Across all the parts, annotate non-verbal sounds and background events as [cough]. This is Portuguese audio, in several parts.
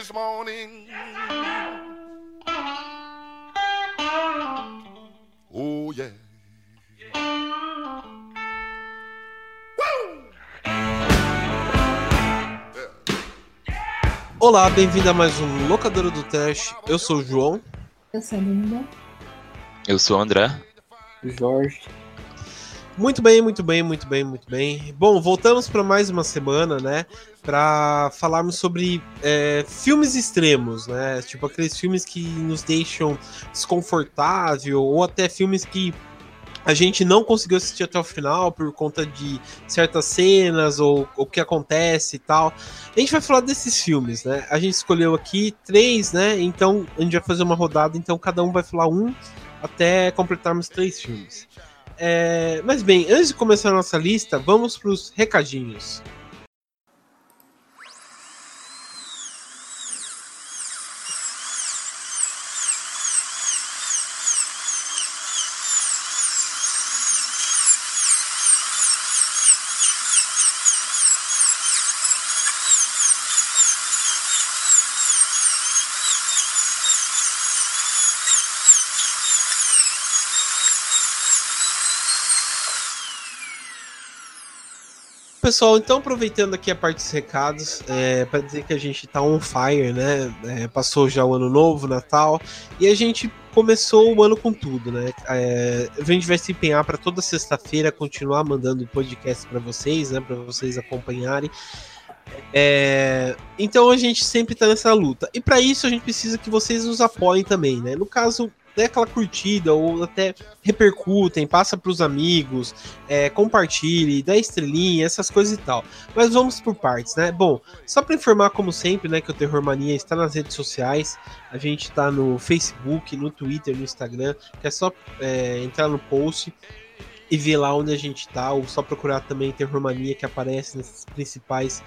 this morning. Oh yeah. Olá, bem-vindo a mais um Locadora do Trash. Eu sou o João. Eu sou a Linda. Eu sou o André. Jorge. Muito bem, muito bem, muito bem, muito bem. Bom, voltamos para mais uma semana, né? Para falarmos sobre é, filmes extremos, né? Tipo aqueles filmes que nos deixam desconfortável ou até filmes que a gente não conseguiu assistir até o final por conta de certas cenas ou o que acontece e tal. A gente vai falar desses filmes, né? A gente escolheu aqui três, né? Então a gente vai fazer uma rodada, então cada um vai falar um até completarmos três filmes. É, mas bem, antes de começar a nossa lista, vamos para os recadinhos. Pessoal, então aproveitando aqui a parte dos recados, é, para dizer que a gente tá on fire, né? É, passou já o ano novo, Natal, e a gente começou o ano com tudo, né? É, a gente vai se empenhar para toda sexta-feira continuar mandando podcast para vocês, né? Para vocês acompanharem. É, então a gente sempre tá nessa luta. E para isso a gente precisa que vocês nos apoiem também, né? No caso, dê aquela curtida ou até repercutem, passa para os amigos, é, compartilhe, dá estrelinha, essas coisas e tal. Mas vamos por partes, né? Bom, só para informar como sempre, né, que o Terror Mania está nas redes sociais. A gente está no Facebook, no Twitter, no Instagram, que é só é, entrar no post e ver lá onde a gente tá, ou só procurar também Terror Mania que aparece nesses principais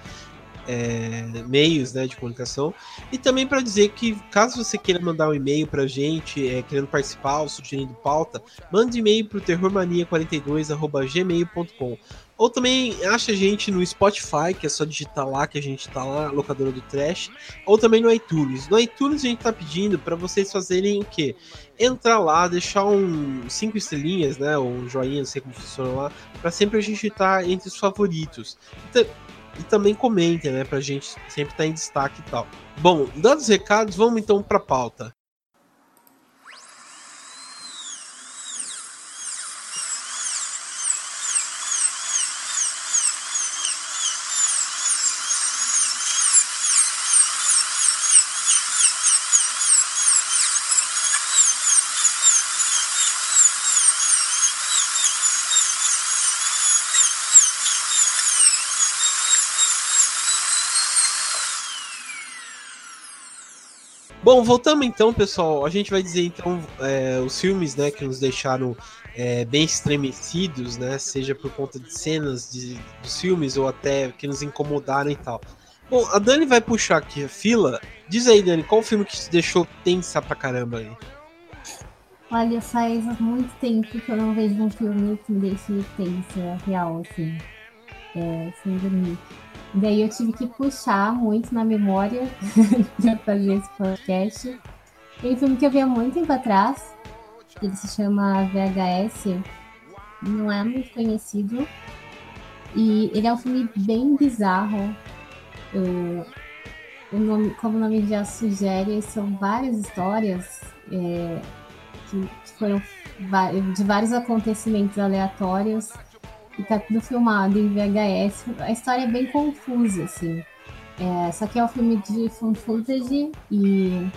é, meios né, de comunicação. E também para dizer que, caso você queira mandar um e-mail para a gente, é, querendo participar ou sugerindo pauta, mande e-mail para o terrormania42.gmail.com. Ou também acha a gente no Spotify, que é só digitar lá que a gente tá lá, locadora do Trash, ou também no iTunes. No iTunes a gente tá pedindo para vocês fazerem o quê? Entrar lá, deixar um cinco estrelinhas, né, ou um joinha, não sei como funciona lá, para sempre a gente estar tá entre os favoritos. Então, e também comentem, né, pra gente sempre estar tá em destaque e tal. Bom, dados os recados, vamos então pra pauta. Bom, voltamos então, pessoal. A gente vai dizer então é, os filmes, né, que nos deixaram é, bem estremecidos, né, seja por conta de cenas de, dos filmes ou até que nos incomodaram e tal. Bom, a Dani vai puxar aqui a fila. Diz aí, Dani, qual filme que te deixou tensa pra caramba aí? Olha, faz muito tempo que eu não vejo um filme que me deixe tensa, real, assim. É, sem dormir. Daí eu tive que puxar muito na memória [laughs] para fazer esse podcast. Tem um filme que eu via muito tempo atrás, ele se chama VHS, não é muito conhecido. E ele é um filme bem bizarro. o nome, como o nome já sugere, são várias histórias é, que foram de vários acontecimentos aleatórios e tá tudo filmado em VHS. A história é bem confusa, assim. É, só que é um filme de fan footage e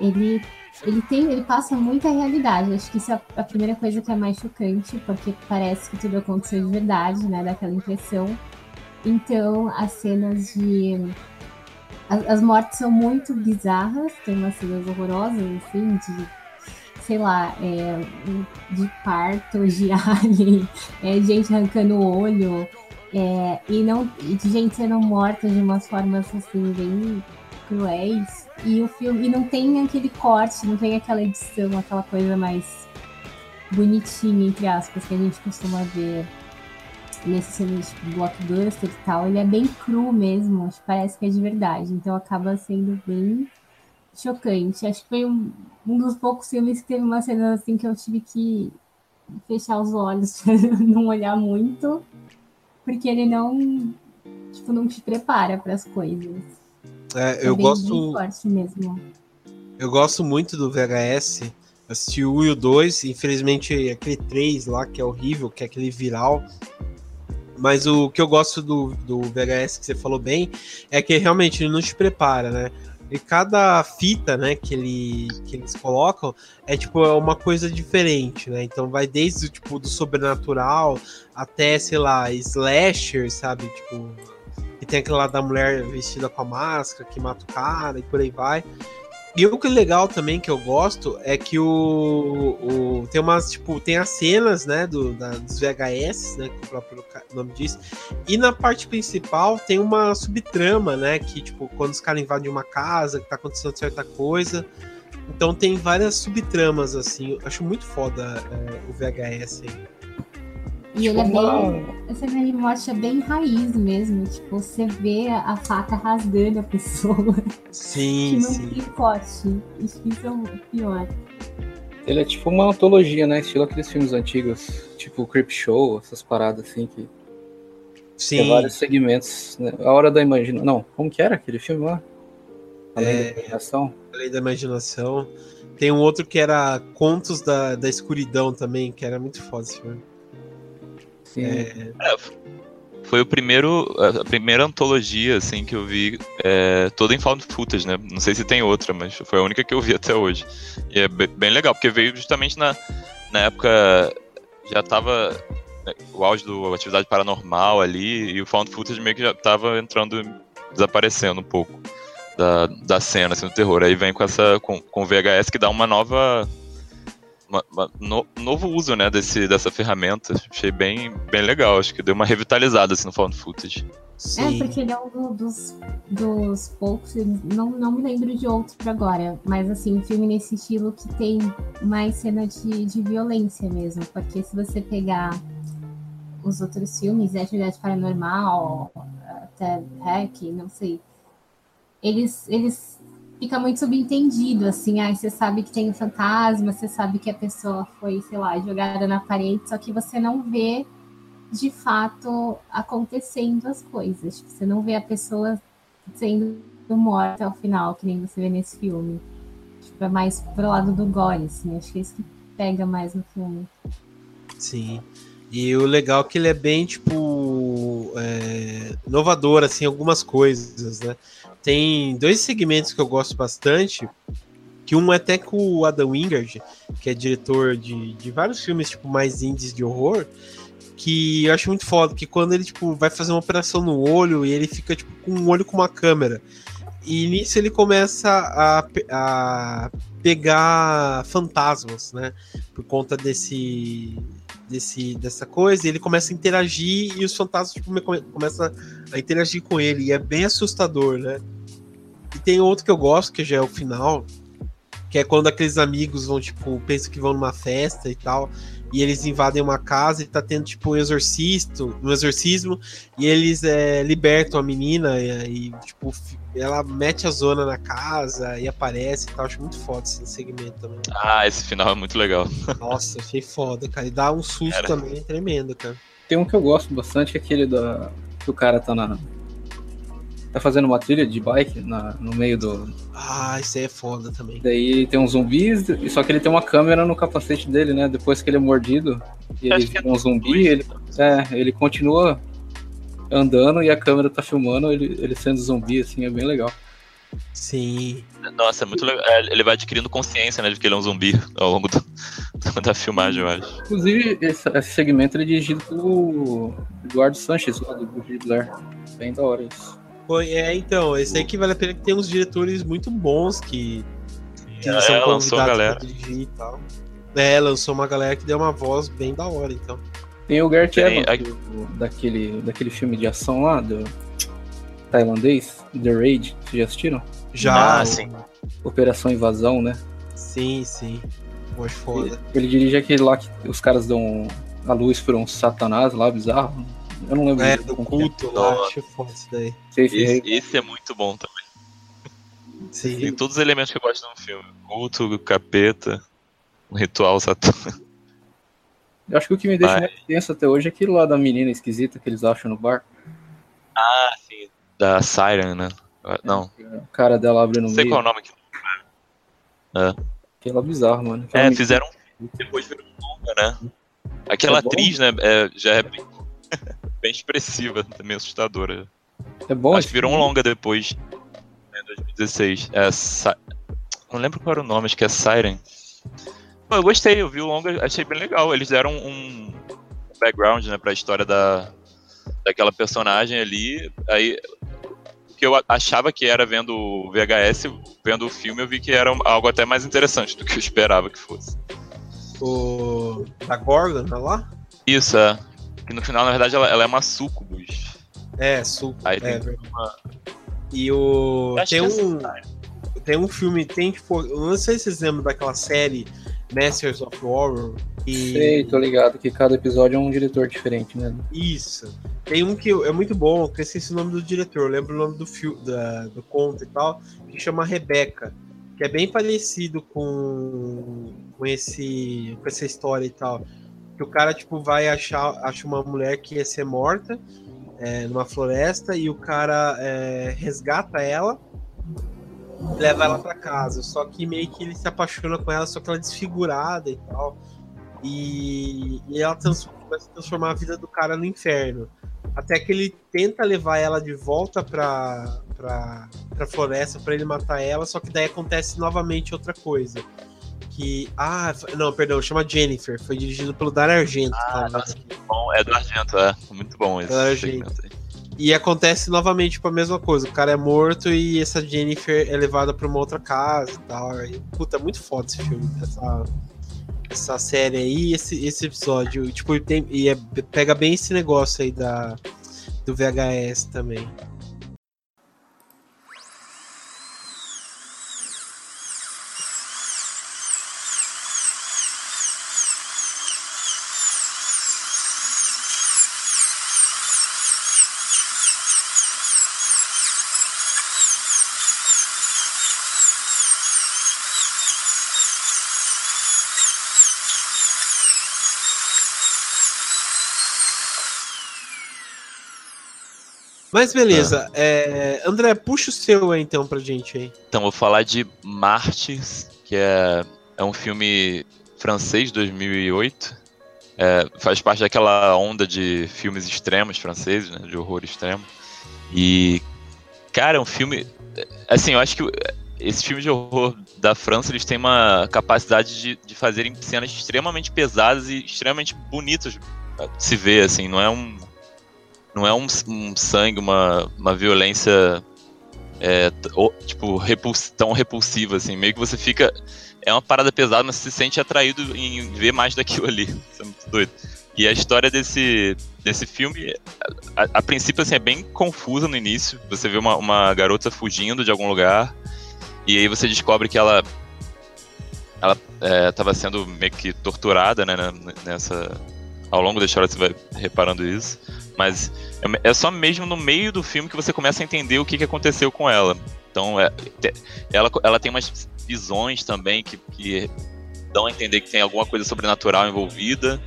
ele, ele tem, ele passa muita realidade. Acho que isso é a primeira coisa que é mais chocante, porque parece que tudo aconteceu de verdade, né? Daquela impressão. Então, as cenas de. As, as mortes são muito bizarras, tem umas cenas horrorosas, assim, de sei lá, é, de parto, de [laughs] alien, é, gente arrancando o olho, É, e não de gente sendo morta de umas formas assim bem cruéis. E o filme e não tem aquele corte, não tem aquela edição, aquela coisa mais bonitinha, entre aspas, que a gente costuma ver nesses filmes tipo, blockbuster e tal. Ele é bem cru mesmo, parece que é de verdade. Então acaba sendo bem chocante. Acho que foi um, um dos poucos filmes que teve uma cena assim que eu tive que fechar os olhos [laughs] não olhar muito, porque ele não, tipo, não te prepara para as coisas. É, eu é bem, gosto. Bem mesmo. Eu gosto muito do VHS. Assisti o 1 e o 2, infelizmente aquele 3 lá que é horrível, que é aquele viral. Mas o que eu gosto do, do VHS que você falou bem é que realmente ele não te prepara, né? E cada fita, né, que, ele, que eles colocam é tipo é uma coisa diferente, né? Então vai desde tipo do sobrenatural até, sei lá, slasher, sabe? Tipo, que tem aquela lá da mulher vestida com a máscara que mata o cara e por aí vai. E o que é legal também que eu gosto é que o, o tem umas tipo tem as cenas né do, da, dos VHS né que o próprio nome diz. E na parte principal tem uma subtrama né que tipo quando os caras invadem uma casa que tá acontecendo certa coisa. Então tem várias subtramas assim. Acho muito foda é, o VHS aí. E ele é bem. Essa grande morte é bem raiz mesmo. Tipo, você vê a faca rasgando a pessoa. Sim, [laughs] que não sim. tem corte. Isso, isso é o pior. Ele é tipo uma antologia, né? Estilo aqueles filmes antigos, tipo Creep Show, essas paradas assim que Sim. tem vários segmentos. Né? A Hora da Imaginação. Não, como que era aquele filme lá? Além É. da imaginação. Além da imaginação. Tem um outro que era Contos da, da Escuridão também, que era muito foda esse filme. Sim. É, Foi o primeiro, a primeira antologia, assim, que eu vi é, toda em found footage, né? Não sei se tem outra, mas foi a única que eu vi [laughs] até hoje. E é be- bem legal, porque veio justamente na, na época, já tava né, o auge da atividade paranormal ali, e o found footage meio que já tava entrando, desaparecendo um pouco da, da cena, assim, do terror. Aí vem com essa, com, com VHS que dá uma nova... Uma, uma- no- novo uso, né, desse, dessa ferramenta. Achei bem, bem legal. Acho que deu uma revitalizada assim, no found footage. sim. É, porque ele é um do- dos, dos poucos, não, não me lembro de outro agora, mas assim, um filme nesse estilo que tem mais cena de, de violência mesmo. Porque se você pegar os outros filmes, é Atividade Paranormal, até Hack, não sei, eles, eles fica muito subentendido, assim, aí você sabe que tem um fantasma, você sabe que a pessoa foi, sei lá, jogada na parede, só que você não vê de fato acontecendo as coisas. Tipo, Você não vê a pessoa sendo morta ao final, que nem você vê nesse filme. Tipo, é mais pro lado do gore, assim. Acho que é isso que pega mais no filme. Sim. E o legal é que ele é bem, tipo, é, inovador, assim, algumas coisas, né? Tem dois segmentos que eu gosto bastante, que um é até com o Adam Wingard, que é diretor de, de vários filmes, tipo, mais indies de horror, que eu acho muito foda, que quando ele, tipo, vai fazer uma operação no olho e ele fica, tipo, com um olho com uma câmera. E nisso ele começa a, a pegar fantasmas, né? Por conta desse, desse dessa coisa, e ele começa a interagir e os fantasmas tipo, come- começam a interagir com ele, e é bem assustador, né? E tem outro que eu gosto, que já é o final, que é quando aqueles amigos vão, tipo, pensam que vão numa festa e tal, e eles invadem uma casa e tá tendo, tipo, um exorcisto, um exorcismo, e eles é, libertam a menina e, e, tipo, ela mete a zona na casa e aparece e tal. Acho muito foda esse segmento também. Ah, esse final é muito legal. [laughs] Nossa, achei foda, cara. E dá um susto Cara. também tremendo, cara. Tem um que eu gosto bastante, que é aquele da. que o cara tá na. Tá fazendo uma trilha de bike na, no meio do. Ah, isso aí é foda também. Daí tem uns zumbis, e só que ele tem uma câmera no capacete dele, né? Depois que ele é mordido e ele é vira um zumbi, ele, é, ele continua andando e a câmera tá filmando ele, ele sendo zumbi, assim, é bem legal. Sim. Nossa, é muito legal. É, ele vai adquirindo consciência, né, de que ele é um zumbi [laughs] ao longo do- [laughs] da filmagem, eu acho. Inclusive, esse, esse segmento é dirigido pelo Eduardo Sanches, lá do Bruxa de Blair. Bem da hora isso. Foi, é, então, esse aí que vale a pena que tem uns diretores muito bons que, que É, são lançou a convidados galera. pra dirigir e tal. É, lançou uma galera que deu uma voz bem da hora, então. Tem o Tem, Evans, do- daquele, daquele filme de ação lá, do tailandês, The Raid, vocês já assistiram? Já. Ah, o- sim. Operação Invasão, né? Sim, sim. Pô, foda. Ele dirige aquele lá que os caras dão a luz por um satanás lá, bizarro. Eu não lembro. É, do é. culto lá, acho foda isso daí. Esse, é muito bom também. Sim. Tem todos os elementos que eu gosto num filme. Culto, capeta, um ritual satânico. Eu acho que o que me deixa mais tenso até hoje é aquilo lá da menina esquisita que eles acham no bar. Ah, sim. Da Siren, né? Não, O cara dela abre no não sei meio. qual é o nome. que- é bizarro, mano. Aquela É, menina- fizeram um depois virou um longa, né? Aquela É atriz, né, é, já é [laughs] bem, expressiva, também assustadora. É bom. Acho que virou um longa depois, né, 2016. É, não lembro qual era o nome, acho que é Siren. Pô, eu gostei, eu vi o longa, achei bem legal. Eles deram um background, né, pra história da, daquela personagem ali. Aí, o que eu achava que era vendo o VHS, vendo o filme, eu vi que era algo até mais interessante do que eu esperava que fosse. O. Da Gorgon lá? Isso, é. Que no final, na verdade, ela, ela é uma sucubus. É, suco. Aí é, tem uma- E o. Tem que é um. Tem um filme, tem tipo. Eu não sei se vocês lembram daquela série Masters of Horror. E... Sei, tô ligado que cada episódio é um diretor diferente, né? Isso. Tem um que é muito bom, que eu esqueci o nome do diretor, eu lembro o nome do filme, da, do conto e tal, que chama Rebeca, que é bem parecido com, com, esse, com essa história e tal. Que o cara, tipo, vai achar acha uma mulher que ia ser morta é, numa floresta e o cara é, resgata ela leva ela pra casa. Só que meio que ele se apaixona com ela, só que ela é desfigurada e tal. E, e ela trans- começa a transformar a vida do cara no inferno. Até que ele tenta levar ela de volta pra, pra, pra floresta pra ele matar ela, só que daí acontece novamente outra coisa. Que. Ah, não, perdão, chama Jennifer. Foi dirigido pelo Dario Argento. tá? nossa. Bom, é do Argento, é. Muito bom esse do Argento. E acontece novamente tipo, a mesma coisa. O cara é morto e essa Jennifer é levada pra uma outra casa e tal. E, puta, é muito foda esse filme. Essa, essa série aí, esse, esse episódio. Tipo, tem, e é- pega bem esse negócio aí da, do VHS também. Mas beleza, é, André, puxa o seu aí então pra gente aí. Então, vou falar de Martyrs, que é, é um filme francês, 2008. É, faz parte daquela onda de filmes extremos franceses, né, de horror extremo. E, cara, é um filme... Assim, eu acho que esses filmes de horror da França, eles têm uma capacidade de, de fazerem cenas extremamente pesadas e extremamente bonitas de se ver, assim. Não é um... Não é um, um sangue, uma, uma violência é, t- o- tipo, repuls- tão repulsiva, assim, meio que você fica. É uma parada pesada, mas você se sente atraído em ver mais daquilo ali. Isso é muito doido. E a história desse, desse filme, a, a- a princípio, assim, é bem confusa no início. Você vê uma, uma garota fugindo de algum lugar, e aí você descobre que ela. Ela estava sendo meio que torturada, né, nessa. Ao longo da história você vai reparando isso. Mas é- é só mesmo no meio do filme que você começa a entender o que, que aconteceu com ela. Então, é, ela, ela tem umas visões também que, que dão a entender que tem alguma coisa sobrenatural envolvida.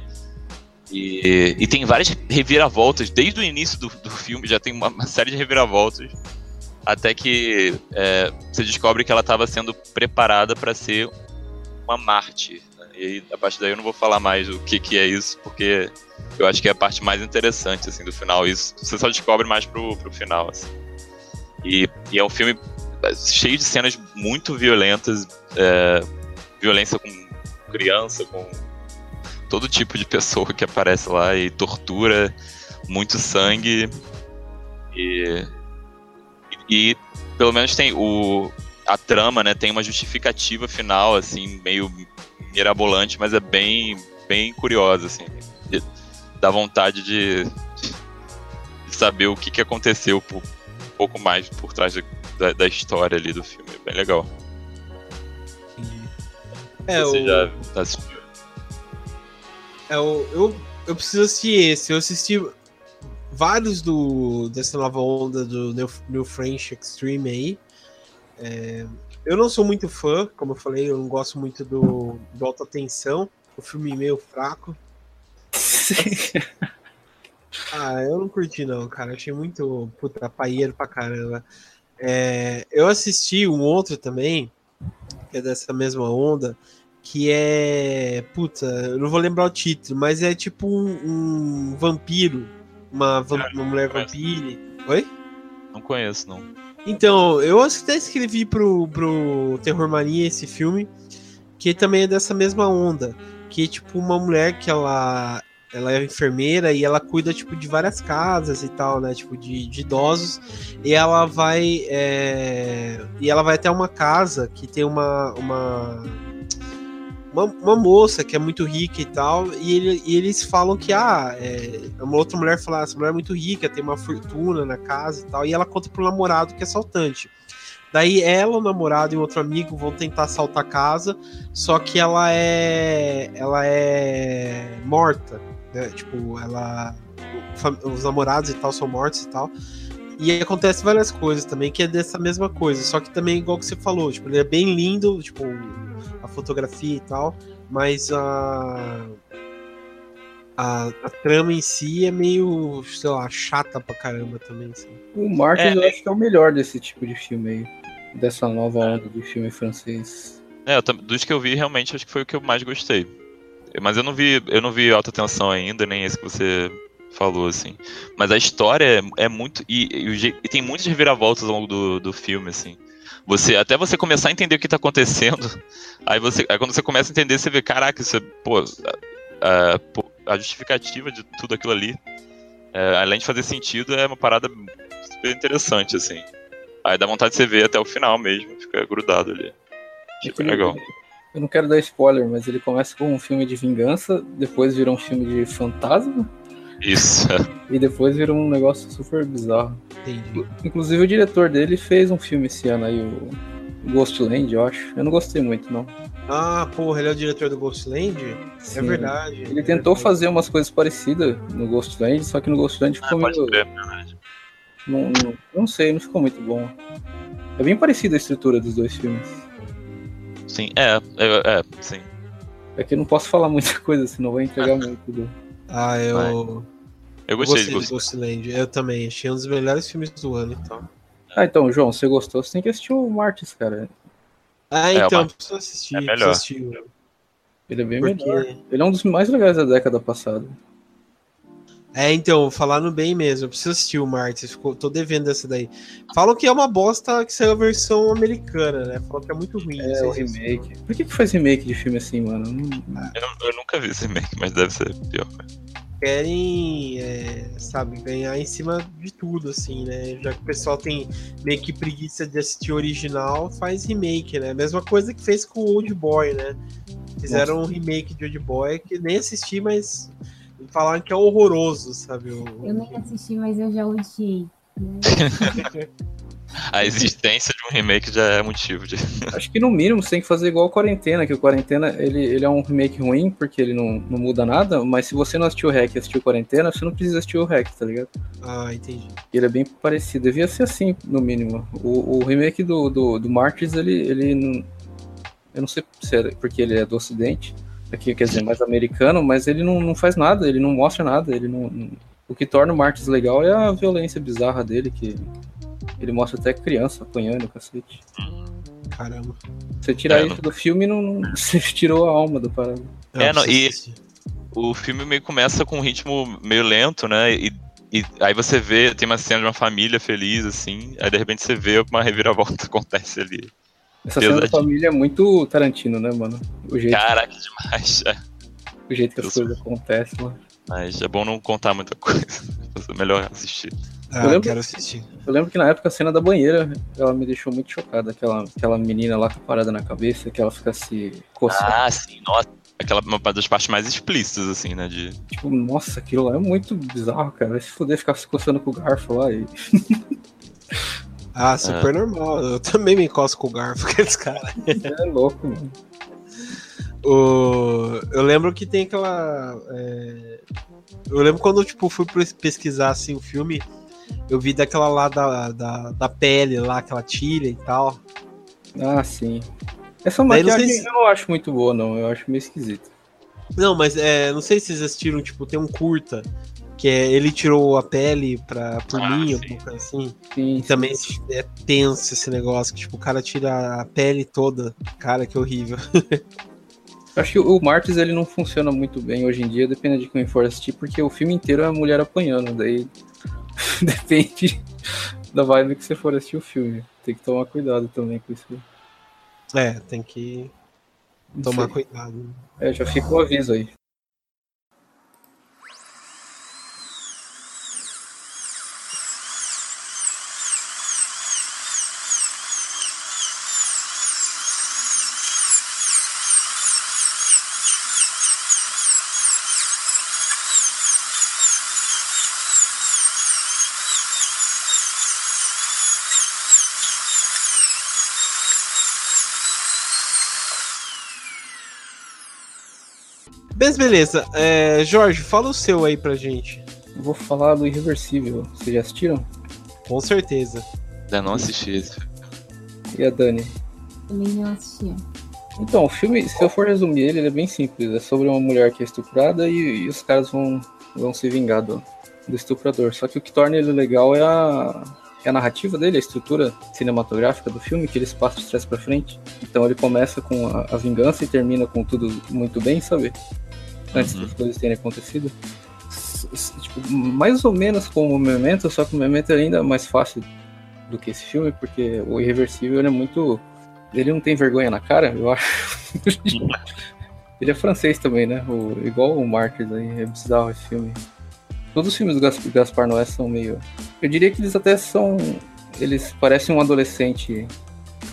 E, e tem várias reviravoltas. Desde o início do, do filme já tem uma, uma série de reviravoltas. Até que é, você descobre que ela estava sendo preparada para ser uma mártir. E aí, a partir daí eu não vou falar mais o que, que é isso, porque eu acho que é a parte mais interessante, assim, do final. Isso você só descobre mais pro, pro final, assim. E, e é um filme é, cheio de cenas muito violentas, é, violência com criança, com todo tipo de pessoa que aparece lá, e tortura, muito sangue. E, e pelo menos tem o a trama, né, tem uma justificativa final, assim, meio mirabolante, mas é bem, bem curiosa, assim. dá vontade de, de saber o que, que aconteceu por, um pouco mais por trás da, da história ali do filme. É bem legal. É, Você o, já assistiu? é o, eu, eu preciso assistir esse. Eu assisti vários do, dessa nova onda do New, New French Extreme aí. É, eu não sou muito fã, como eu falei, eu não gosto muito do, do Alta Tensão. O filme meio fraco. [laughs] Ah, eu não curti não, cara. Achei muito puta paieiro pra caramba. É, eu assisti um outro também, que é dessa mesma onda, que é. Puta, eu não vou lembrar o título, mas é tipo um, um vampiro. Uma, vam- uma mulher vampire. Oi? Não conheço, não. Então, eu acho que até escrevi pro, pro Terror Mania esse filme, que também é dessa mesma onda. Que tipo uma mulher que ela, ela é enfermeira e ela cuida tipo de várias casas e tal, né? Tipo de, de idosos. E ela vai. é, E ela vai até uma casa que tem uma. uma... Uma, uma moça que é muito rica e tal, e, ele- e eles falam que ah, é, uma outra mulher fala, "Ah, essa mulher é muito rica, tem uma fortuna na casa e tal, e ela conta pro namorado que é assaltante. Daí ela, o namorado e um outro amigo vão tentar assaltar a casa, só que ela é. ela é morta. Né? Tipo, ela. Os namorados e tal são mortos e tal. E acontece várias coisas também, que é dessa mesma coisa. Só que também, igual que você falou, tipo, ele é bem lindo, tipo, a fotografia e tal, mas a. A, a trama em si é meio, sei lá, chata pra caramba também, assim. O Martin É, eu acho que é o melhor desse tipo de filme aí. Dessa nova onda de filme francês. É, dos que eu vi, realmente, acho que foi o que eu mais gostei. Mas eu não vi, eu não vi alta tensão ainda, nem esse que você falou, assim. Mas a história é, é muito. E, e e tem muitas reviravoltas ao longo do, do filme, assim. Você, até você começar a entender o que tá acontecendo, [laughs] aí você. Aí quando você começa a entender, você vê, caraca, isso é, pô, a, a- a justificativa de tudo aquilo ali, é, além de fazer sentido, é uma parada super interessante, assim. Aí dá vontade de você ver até o final mesmo, fica grudado ali. Aquele- legal. Eu não quero dar spoiler, mas ele começa com um filme de vingança, depois vira um filme de fantasma, Isso. e depois vira um negócio super bizarro. Entendi. Inclusive o diretor dele fez um filme esse ano aí, o Ghostland, eu acho. Eu não gostei muito, não. Ah, porra, ele é o diretor do Ghostland? É Sim. verdade. Ele tentou fazer umas coisas parecidas no Ghostland, só que no Ghostland Ah, ficou pode meio. crer. Não, não, não sei, não ficou muito bom. É bem parecida a estrutura dos dois filmes. Sim, é, é, é, sim. É que eu não posso falar [laughs] muita coisa, senão vai entregar [laughs] muito. Do... Ah, eu, eu Eu gostei, gostei de de Ghost. Ghostland. Eu também. Achei um dos melhores filmes do ano, então. Ah, então, João, você gostou? Você tem que assistir o Martins, cara. Ah, É, então, preciso assistir. é melhor. preciso assistir. Ele é bem Porque- melhor. Ele é um dos mais legais da década passada. É, então, falando bem mesmo, eu preciso assistir o Martins, ficou- tô devendo essa daí. Falam que é uma bosta que saiu a versão americana, né? Falam que é muito ruim. É, o se- remake. Por que, que faz remake de filme assim, mano? Não- Eu, não- eu nunca vi esse remake, mas deve ser pior. querem, é, sabe, ganhar em cima de tudo, assim, né? Já que o pessoal tem meio que preguiça de assistir o original, faz remake, né? Mesma coisa que fez com o Old Boy, né? Fizeram um remake de Old Boy que nem assisti, mas falaram que é horroroso, sabe? O- Eu nem assisti, mas eu já odiei. [laughs] A existência de um remake já é motivo de. [laughs] Acho que no mínimo você tem que fazer igual o Quarentena, que o Quarentena ele, ele é um remake ruim, porque ele não, não muda nada, mas se você não assistiu o Hack e assistiu o Quarentena, você não precisa assistir o Hack, tá ligado? Ah, entendi. Ele é bem parecido, devia ser assim, no mínimo. O, o remake do, do, do Martyrs, ele, ele não. Eu não sei se é porque ele é do Ocidente, aqui quer dizer, mais americano, mas ele não, não faz nada, ele não mostra nada, ele não. não- O que torna o Martyrs legal é a violência bizarra dele, que ele mostra até criança apanhando, cacete. Caramba. Você tirar É, isso do filme, não, não- [laughs] você tirou a alma do parada. É, não, e-. O filme meio começa com um ritmo meio lento, né? E, e aí você vê, tem uma cena de uma família feliz, assim, aí de repente você vê uma reviravolta [laughs] acontece ali. Essa cena da família é muito Tarantino, né, mano? O jeito, Caraca, demais. [laughs] É. o jeito que as eu- coisas acontecem, mano. Mas é bom não contar muita coisa. É [laughs] melhor assistir. Ah, lembro- quero assistir. Eu lembro que na época a cena da banheira, ela me deixou muito chocada. Aquela, aquela menina lá com a parada na cabeça, que ela fica se coçando. Ah, sim, nossa. aquela uma das partes mais explícitas, assim, né? De... Tipo, nossa, aquilo lá é muito bizarro, cara. Vai se fuder ficar se coçando com o garfo lá e. [laughs] Ah, super é. normal. Eu também me encosto com o garfo, aqueles caras. [laughs] É louco, mano. O... Eu lembro que tem aquela. É... Eu lembro quando tipo, fui pesquisar assim, o filme, eu vi daquela lá da, da, da pele lá, aquela tira e tal. Ah, sim. Essa maquiagem não se... eu não acho muito boa, não. Eu acho meio esquisito. Não, mas é, não sei se vocês assistiram, tipo, tem um curta que é ele tirou a pele pra, por ah, mim, alguma coisa assim. Sim, e também é tenso esse negócio, que tipo, o cara tira a pele toda. Cara, que horrível. [laughs] Acho que o Martins ele não funciona muito bem hoje em dia, depende de quem for assistir, porque o filme inteiro é a mulher apanhando, daí [laughs] depende da vibe que você for assistir o filme. Tem que tomar cuidado também com isso. É, tem que tomar cuidado. É, já fica o aviso aí. Mas beleza. É, Jorge, fala o seu aí pra gente. Vou falar do Irreversível. Vocês já assistiram? Com certeza. Ainda não assisti esse. E a Dani? Também não assisti. Então, o filme, se eu for resumir ele, ele é bem simples. É sobre uma mulher que é estuprada e, e os caras vão, vão se vingar do, do estuprador. Só que o que torna ele legal é a, é a narrativa dele, a estrutura cinematográfica do filme, que eles passam de trás para frente. Então ele começa com a, a, vingança e termina com tudo muito bem, sabe? Antes uhum. das coisas terem acontecido. Tipo, mais ou menos como o Memento, só que o Memento é ainda mais fácil do que esse filme, porque o Irreversível é muito. Ele não tem vergonha na cara, eu acho. [laughs] ele é francês também, né? O, igual o Martyrs aí, é bizarro esse filme. Todos os filmes do Gaspar Noé são meio. Eu diria que eles até são. Eles parecem um adolescente.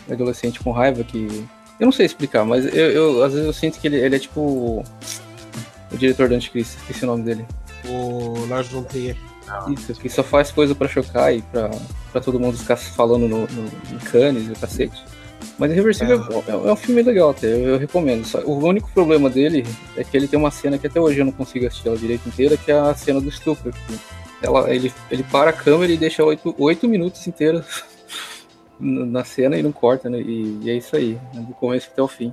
Um adolescente com raiva que. Eu não sei explicar, mas eu, eu às vezes eu sinto que ele, ele é tipo o diretor do Anticristo, esqueci o nome dele. O Lars von Trier. Isso, que só faz coisa para chocar e pra, pra todo mundo ficar falando no, no, no Cannes e o cacete. Mas Irreversível é. É, é, um filme legal até, eu, eu recomendo. Só, o único problema dele é que ele tem uma cena que até hoje eu não consigo assistir ela direito inteira, que é a cena do estupro. Ela, ele, ele para a câmera e deixa oito, oito minutos inteiros [laughs] na cena e não corta, né? E, e é isso aí, né, do começo até o fim.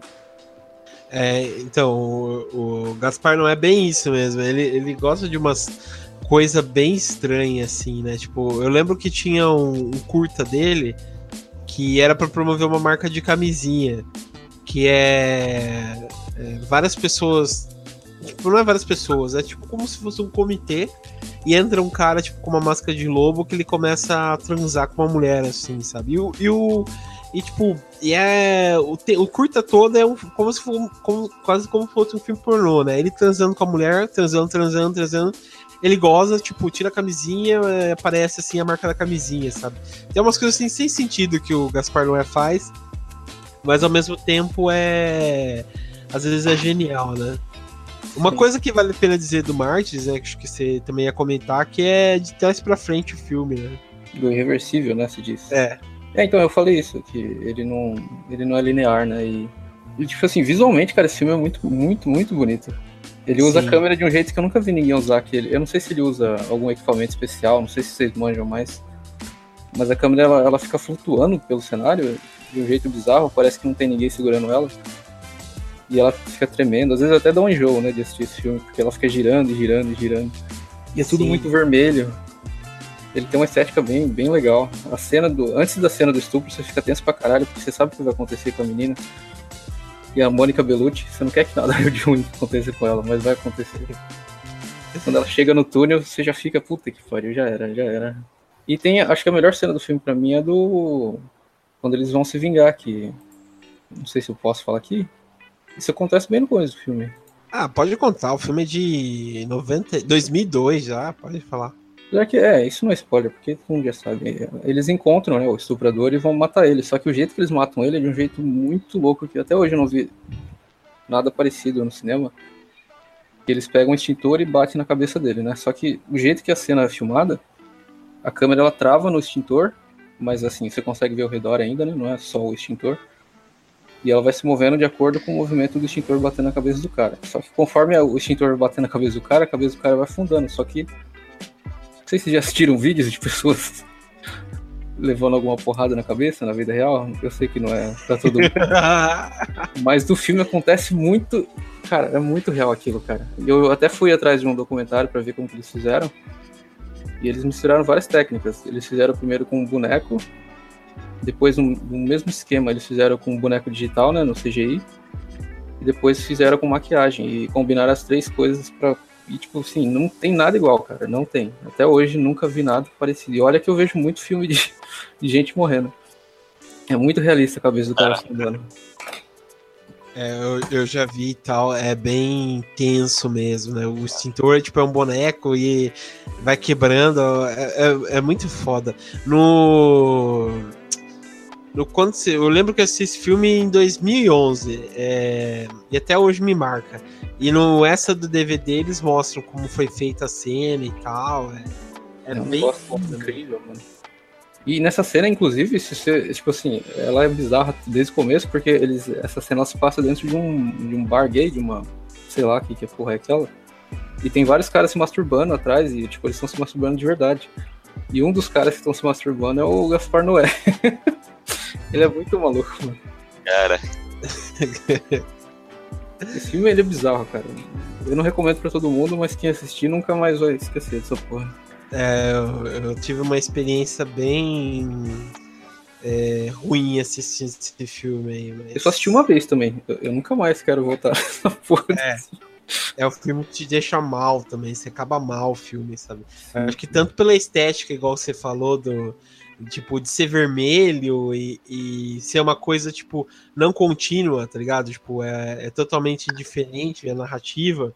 É, então, o, o, Gaspar não é bem isso mesmo. Ele, ele gosta de umas coisa bem estranha, assim, né? Tipo, eu lembro que tinha um, um curta dele que era para promover uma marca de camisinha. Que é, é, várias pessoas. Tipo, não é várias pessoas, é tipo como se fosse um comitê. E entra um cara, tipo, com uma máscara de lobo que ele começa a transar com uma mulher, assim, sabe? E e o e, tipo, e é. O, te, o curta todo é um, como se fosse como, quase como fosse um filme pornô, né? Ele transando com a mulher, transando, transando, transando. Ele goza, tipo, tira a camisinha, é, aparece assim a marca da camisinha, sabe? Tem umas coisas assim sem sentido que o Gaspar Noé faz, mas ao mesmo tempo é. Às vezes é genial, né? Uma coisa que vale a pena dizer do Martins, né? Que acho que você também ia comentar, que é de trás pra frente o filme, né? Do irreversível, né? Se diz. É. É, então, eu falei isso, que ele não, ele não é linear, né? E, e, tipo assim, visualmente, cara, esse filme é muito, muito, muito bonito. Ele usa Sim. a câmera de um jeito que eu nunca vi ninguém usar aqui. Eu não sei se ele usa algum equipamento especial, não sei se vocês manjam mais. Mas a câmera, ela, ela fica flutuando pelo cenário de um jeito bizarro, parece que não tem ninguém segurando ela. E ela fica tremendo. Às vezes até dá um enjoo, né, de assistir esse filme, porque ela fica girando e girando e girando. E é tudo Sim. muito vermelho ele tem uma estética bem, bem legal. A cena do. Antes da cena do estupro, você fica tenso pra caralho, porque você sabe o que vai acontecer com a menina. E a Mônica Bellucci, você não quer que nada [laughs] de ruim aconteça com ela, mas vai acontecer. Quando ela chega no túnel, você já fica, puta que pariu, já era, já era. E tem, acho que a melhor cena do filme para mim é do. Quando eles vão se vingar, que. Não sei se eu posso falar aqui. Isso acontece bem no começo do filme. Ah, pode contar, o filme é de 90, 2002 já, pode falar. Já que é, isso não é spoiler, porque todo mundo já sabe. Eles encontram né, o estuprador e vão matar ele. Só que o jeito que eles matam ele é de um jeito muito louco que até hoje eu não vi nada parecido no cinema. Eles pegam um extintor e batem na cabeça dele, né? Só que o jeito que a cena é filmada, a câmera ela trava no extintor, mas assim, você consegue ver ao redor ainda, né? Não é só o extintor. E ela vai se movendo de acordo com o movimento do extintor batendo na cabeça do cara. Só que conforme o extintor bater na cabeça do cara, a cabeça do cara vai afundando. Só que. Não sei se já assistiram vídeos de pessoas [laughs] levando alguma porrada na cabeça na vida real. Eu sei que não é pra todo mundo. [laughs] Mas do filme acontece muito. Cara, é muito real aquilo, cara. Eu até fui atrás de um documentário para ver como que eles fizeram. E eles misturaram várias técnicas. Eles fizeram primeiro com um boneco, depois, no, no mesmo esquema, eles fizeram com boneco digital, né, no CGI. E depois fizeram com maquiagem. E combinaram as três coisas pra. E, tipo assim, não tem nada igual, cara. Não tem. Até hoje nunca vi nada parecido. E olha que eu vejo muito filme de, [laughs] de gente morrendo. É muito realista a cabeça do cara afundando. É, eu, eu, já vi e tal, é bem tenso mesmo, né? O extintor tipo, é um boneco e vai quebrando, é, é, é muito foda. No no, quando eu lembro que eu assisti esse filme em 2011 é, e até hoje me marca. E no essa do DVD eles mostram como foi feita a cena e tal. É, é, é bem incrível, mano. E nessa cena, inclusive, se você, tipo assim, ela é bizarra desde o começo, porque eles, essa cena se passa dentro de um, de um bar gay, de uma, sei lá, que, que porra é aquela. E tem vários caras se masturbando atrás, e tipo, eles estão se masturbando de verdade. E um dos caras que estão se masturbando é o Gaspar Noé. [laughs] Ele é muito maluco, mano. Cara. [laughs] Esse filme ele é bizarro, cara. Eu não recomendo para todo mundo, mas quem assistir nunca mais vai esquecer dessa porra. É, eu, eu tive uma experiência bem é, ruim assistindo esse filme aí. Mas... Eu só assisti uma vez também. Eu, eu nunca mais quero voltar [laughs] nessa porra. É. É o filme que te deixa mal também, você acaba mal o filme, sabe? Acho que tanto pela estética, igual você falou, do, tipo, de ser vermelho e, e, ser uma coisa, tipo, não contínua, tá ligado? Tipo, é, é totalmente diferente a narrativa.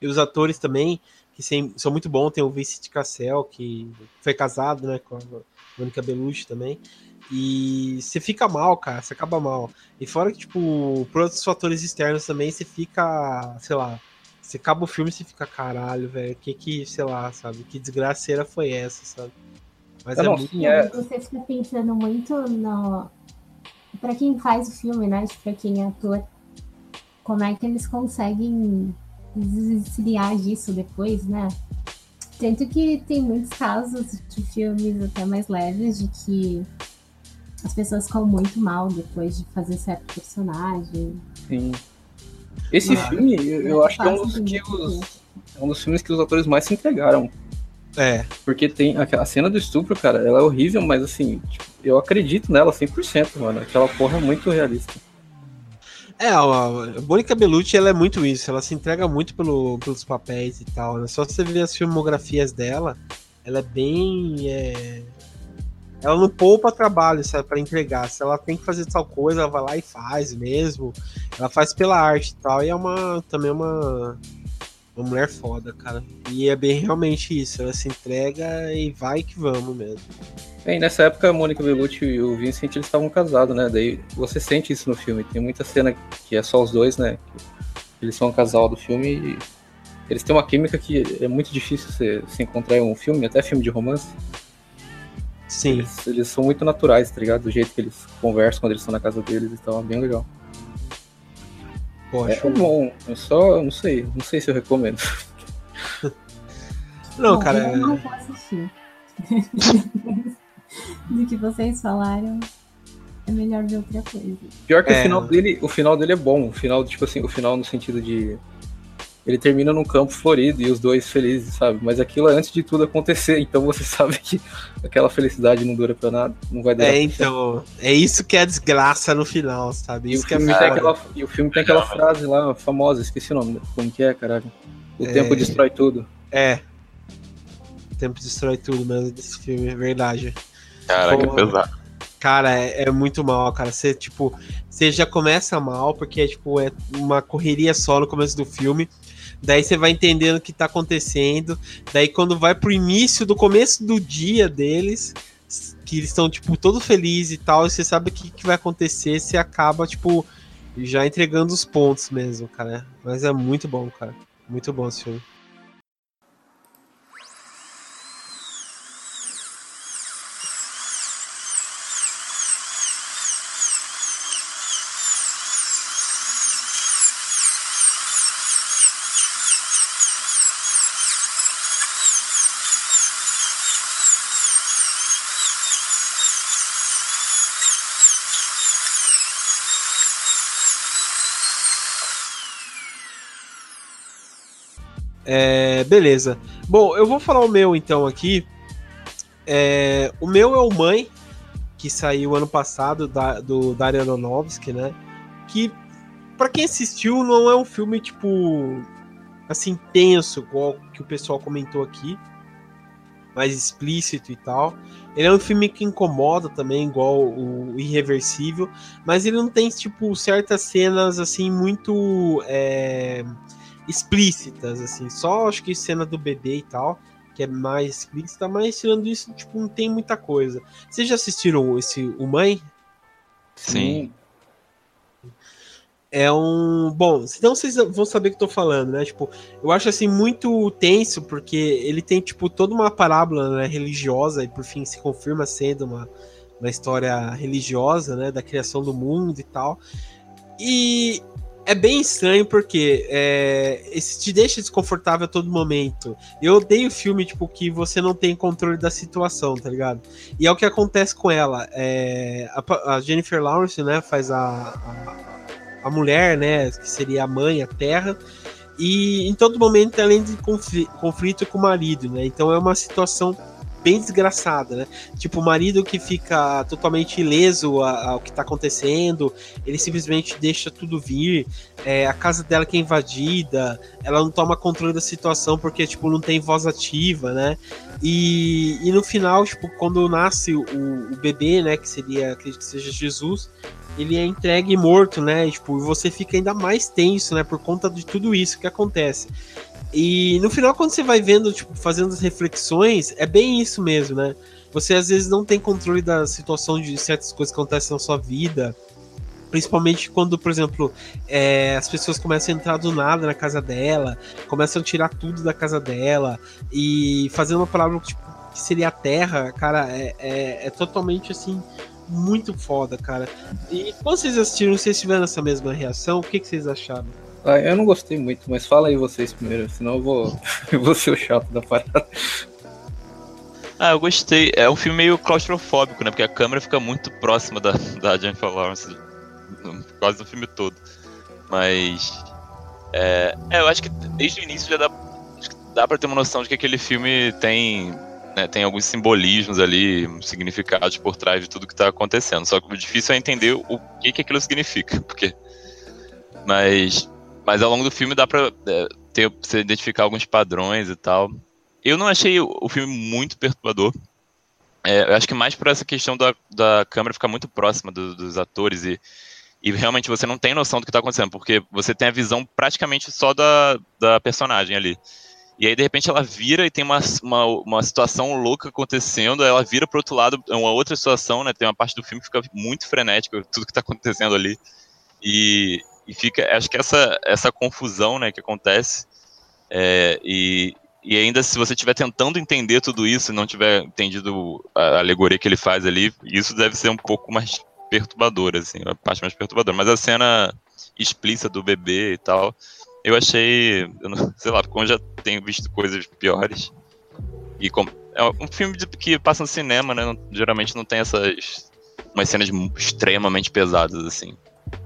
E os atores também, que sem, são muito bons, tem o Vincent Cassel, que foi casado, né, com a Mônica Bellucci também. E você fica mal, cara, você acaba mal. E fora que, tipo, por outros fatores externos também, você fica, sei lá, você acaba o filme e você fica, caralho, velho, que que, sei lá, sabe, que desgraceira foi essa, sabe? Mas é, muito... é... Você fica pensando muito no. Pra quem faz o filme, né? Pra quem é ator, como é que eles conseguem desviar disso depois, né? Tanto que tem muitos casos de filmes até mais leves de que as pessoas ficam muito mal depois de fazer certo personagem. Sim. Esse ah, filme, eu, eu acho que é um dos, que os, é um dos filmes que os atores mais se entregaram é. Porque tem a cena do estupro, cara, ela é horrível, mas assim, tipo, eu acredito nela 100%, mano. Aquela porra é muito realista. É, a Mônica Bellucci, ela é muito isso, ela se entrega muito pelo, pelos papéis e tal, né? Só você ver as filmografias dela, ela é bem... É... Ela não poupa trabalho, sabe, pra entregar. Se ela tem que fazer tal coisa, ela vai lá e faz mesmo. Ela faz pela arte e tal, e é uma, também uma uma mulher foda, cara. E é bem realmente isso. Ela se entrega e vai que vamos mesmo. E nessa época a Mônica Bellucci e o Vincent eles estavam casados, né? Daí você sente isso no filme. Tem muita cena que é só os dois, né? Eles são um casal do filme e eles têm uma química que é muito difícil você se encontrar em um filme, até filme de romance. Sim. Eles, eles, são muito naturais, tá ligado? Do jeito que eles conversam quando eles estão na casa deles, então é bem legal. Pô, é acho... bom, eu só não sei, não sei se eu recomendo. [laughs] Não, cara. Eu é- não vou assistir. [laughs] Do que vocês falaram, é melhor ver outra coisa. Pior que é... o final dele, o final dele é bom. O final, tipo assim, o final no sentido de ele termina num campo florido e os dois felizes, sabe? Mas aquilo é antes de tudo acontecer, então você [laughs] sabe que aquela felicidade não dura pra nada, não vai durar. É, então, é isso que é a desgraça no final, sabe? E, isso o, que é filme tem aquela, e o filme tem aquela frase lá famosa, esqueci o nome, como que é, caralho? O é... tempo destrói tudo. É. O tempo destrói tudo mesmo desse filme, é verdade. Caraca, Pô, pesado. Cara, é, é, muito mal, cara. Você, tipo, você já começa mal, porque, tipo, é uma correria só no começo do filme. Daí você vai entendendo o que tá acontecendo. Daí quando vai pro início do começo do dia deles, que eles estão, tipo, todo felizes e tal, e você sabe o que, que vai acontecer, você acaba, tipo, já entregando os pontos mesmo, cara. Mas é muito bom, cara. Muito bom esse filme. É, beleza. Bom, eu vou falar o meu então aqui. É, o meu é o Mãe, que saiu ano passado, da, do Dario Aronofsky, né? Que, para quem assistiu, não é um filme, tipo, assim, tenso, igual que o pessoal comentou aqui. Mais explícito e tal. Ele é um filme que incomoda também, igual o Irreversível. Mas ele não tem, tipo, certas cenas, assim, muito... É, explícitas, assim. Só acho que cena do bebê e tal, que é mais explícita, mas tirando isso, tipo, não tem muita coisa. Vocês já assistiram esse O Mãe? Sim. É um. Bom, então vocês vão saber o que eu tô falando, né? Tipo, eu acho assim muito tenso, porque ele tem, tipo, toda uma parábola né, religiosa, e por fim se confirma sendo uma, uma história religiosa, né? Da criação do mundo e tal. E é bem estranho porque é, esse te deixa desconfortável a todo momento. Eu odeio filme, tipo, que você não tem controle da situação, tá ligado? E é o que acontece com ela. É, a, a, Jennifer Lawrence, né, faz a, a, a, mulher, né, que seria a mãe, a terra. E em todo momento ela entra em conflito com o marido, né? Então é uma situação bem desgraçada, né? Tipo, o marido que fica totalmente ileso ao que tá acontecendo, ele simplesmente deixa tudo vir, é, a casa dela que é invadida, ela não toma controle da situação porque, tipo, não tem voz ativa, né? E, e no final, tipo, quando nasce o, o bebê, né, que seria, acredito que seja Jesus, ele é entregue morto, né? E, tipo, você fica ainda mais tenso, né? Por conta de tudo isso que acontece. E no final, quando você vai vendo, tipo, fazendo as reflexões, é bem isso mesmo, né? Você às vezes não tem controle da situação de certas coisas que acontecem na sua vida. Principalmente quando, por exemplo, é, as pessoas começam a entrar do nada na casa dela, começam a tirar tudo da casa dela, e fazendo uma palavra tipo, que seria a terra, cara, é, é, é totalmente assim muito foda, cara. E quando vocês assistiram, vocês tiveram essa mesma reação, o que, que vocês acharam? Ah, eu não gostei muito, mas fala aí vocês primeiro, senão eu vou, [laughs] eu vou ser o chato da parada. Ah, eu gostei. É um filme meio claustrofóbico, né? Porque a câmera fica muito próxima da, da Jennifer Lawrence quase no filme todo. Mas. É, é, eu acho que desde o início já dá, dá pra ter uma noção de que aquele filme tem, né, tem alguns simbolismos ali, significados por trás de tudo que tá acontecendo. Só que o difícil é entender o que, que aquilo significa. Porque. Mas mas ao longo do filme dá pra é, ter, você identificar alguns padrões e tal. Eu não achei o, filme muito perturbador. É, eu acho que mais por essa questão da, da câmera ficar muito próxima do, dos atores e, e realmente você não tem noção do que está acontecendo, porque você tem a visão praticamente só da, da personagem ali. E aí, de repente, ela vira e tem uma, uma, uma situação louca acontecendo, ela vira para outro lado, é uma outra situação, né? Tem uma parte do filme que fica muito frenética, tudo que está acontecendo ali. E, e fica, acho que essa, essa confusão, né, que acontece, é, e, e ainda se você estiver tentando entender tudo isso e não tiver entendido a alegoria que ele faz ali, isso deve ser um pouco mais perturbador, assim, a parte mais perturbadora. Mas a cena explícita do bebê e tal, eu achei, eu não, [laughs] sei lá, como eu já tenho visto coisas piores, e como, é um filme que passa no cinema, né, não, geralmente não tem essas umas cenas extremamente pesadas, assim.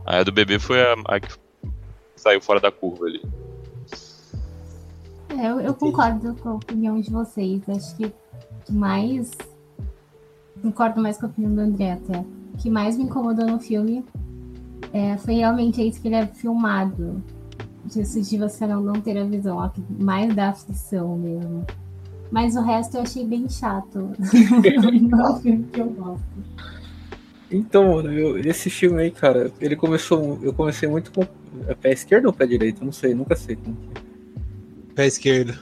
A do bebê foi a, a que saiu fora da curva ali. É, eu, eu concordo com a opinião de vocês. Acho que mais. Concordo mais com a opinião do André até. O que mais me incomodou no filme é, foi realmente isso que ele é filmado. Isso de você não, não ter a visão, ó, mais da aflição mesmo. Mas o resto eu achei bem chato. não é um filme que eu gosto. Então, mano, eu, esse filme aí, cara, ele começou. Eu comecei muito com. É pé esquerdo ou pé direito? Eu não sei, nunca sei. Como é. Pé esquerdo.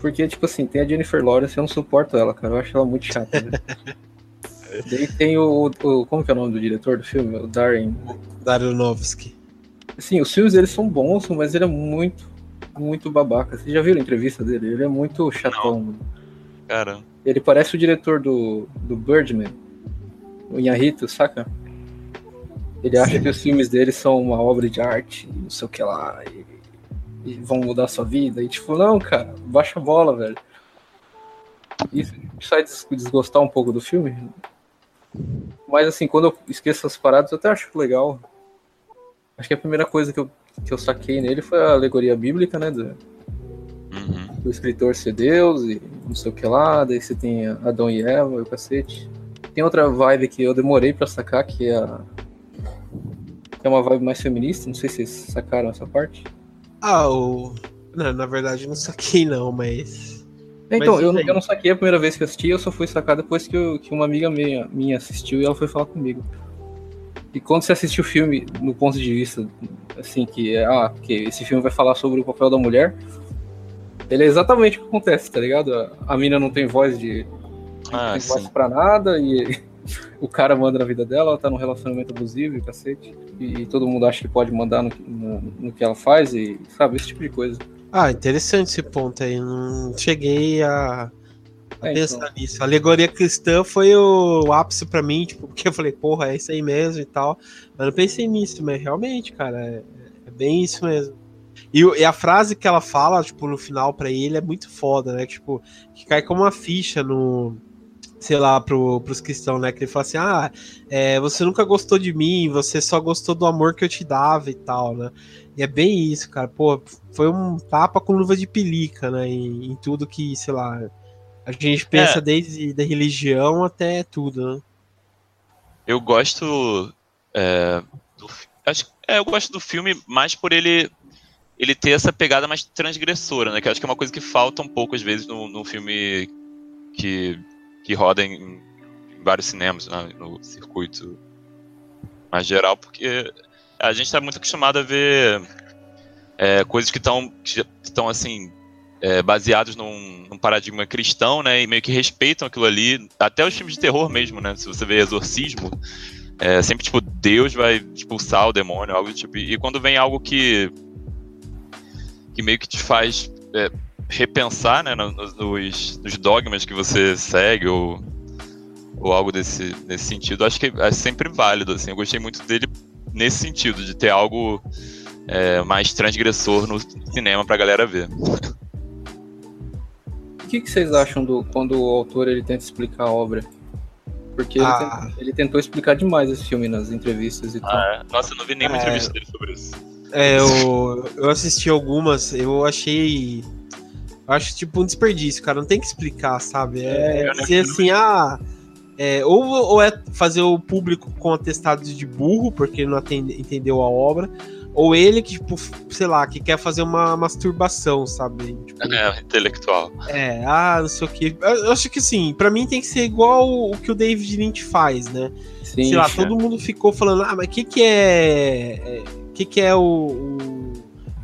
Porque, tipo assim, tem a Jennifer Lawrence, eu não suporto ela, cara. Eu acho ela muito chata, né? [laughs] Daí tem o, o, Como que é o nome do diretor do filme? O Darren. Daronovsky. Assim, os filmes dele são bons, mas ele é muito, muito babaca. Vocês já viram a entrevista dele? Ele é muito chatão. Cara, Ele parece o diretor do, do Birdman, o Inharito, saca? Ele acha que os filmes dele são uma obra de arte, não sei o que lá, e, e vão mudar a sua vida. E tipo, não, cara, baixa a bola, velho. Isso sai des- desgostar um pouco do filme. Mas assim, quando eu esqueço essas paradas, eu até acho legal. Acho que a primeira coisa que eu, que eu saquei nele foi a alegoria bíblica, né? Do, uhum. do escritor ser Deus e não sei o que lá, daí você tem Adão e Eva e o cacete. Tem outra vibe que eu demorei pra sacar, que é a. que é uma vibe mais feminista, não sei se vocês sacaram essa parte. Ah, o. Não, na verdade, não saquei, não, mas. Então, Mas eu, eu não saquei a primeira vez que assisti, eu só fui sacar depois que, eu- que uma amiga minha, minha assistiu e ela foi falar comigo. E quando você assiste o filme no ponto de vista, assim, que é, ah, que esse filme vai falar sobre o papel da mulher, ele é exatamente o que acontece, tá ligado? A, a mina não tem voz de. Não Ah, tem sim. voz pra nada e [laughs] o cara manda na vida dela, ela tá num relacionamento abusivo e cacete. E, e todo mundo acha que pode mandar no, que- no, no que ela faz e, sabe, esse tipo de coisa. Ah, interessante esse ponto aí. Não cheguei a, a É, pensar então. nisso. A alegoria cristã foi o, ápice pra mim, tipo, porque eu falei, porra, é isso aí mesmo e tal. Mas não pensei nisso, mas realmente, cara, é, é bem isso mesmo. E, o- e a frase que ela fala, tipo, no final pra ele é muito foda, né? Tipo, que cai como uma ficha no. Sei lá, pro, pros cristãos, né? Que ele fala assim: ah, é, você nunca gostou de mim, você só gostou do amor que eu te dava e tal, né? E é bem isso, cara. Pô, foi um tapa com luva de pelica, né? Em, em tudo que, sei lá, a gente pensa É. desde da religião até tudo, né? Eu gosto. é, do, acho, é, eu gosto do filme mais por ele ele ter essa pegada mais transgressora, né? Que eu acho que é uma coisa que falta um pouco às vezes no, no filme que, que roda em, em vários cinemas, né, no circuito mais geral, porque a gente está muito acostumado a ver é, coisas que estão que estão assim é, baseados num, num paradigma cristão, né? E meio que respeitam aquilo ali, até os filmes de terror mesmo, né? Se você vê Exorcismo, é sempre tipo Deus vai expulsar o demônio, algo do tipo. E quando vem algo que que meio que te faz é, repensar, né, no- nos, nos- dogmas que você segue ou ou algo desse nesse sentido, acho que é sempre válido. Assim, eu gostei muito dele nesse sentido de ter algo é, mais transgressor no cinema pra galera ver. O que, que vocês acham do quando o autor ele tenta explicar a obra? Porque ele, Ah. tenta- ele tentou explicar demais esse filme nas entrevistas e tal. Ah? Nossa, eu não vi nenhuma É. entrevista dele sobre isso. É, eu, eu assisti algumas, eu achei. Eu acho tipo um desperdício, cara. Não tem que explicar, sabe? É, não- dizer assim, ah. é, ou, ou é fazer o público com atestados de burro, porque não atende- entendeu a obra, ou ele que, tipo, sei lá, que quer fazer uma masturbação, sabe? Tipo, É, intelectual. É, ah, não sei o que. Eu acho que sim, pra mim tem que ser igual o que o David Lynch faz, né? Sim, sei lá, é. todo mundo ficou falando, ah, mas o que que é. O que que é o, o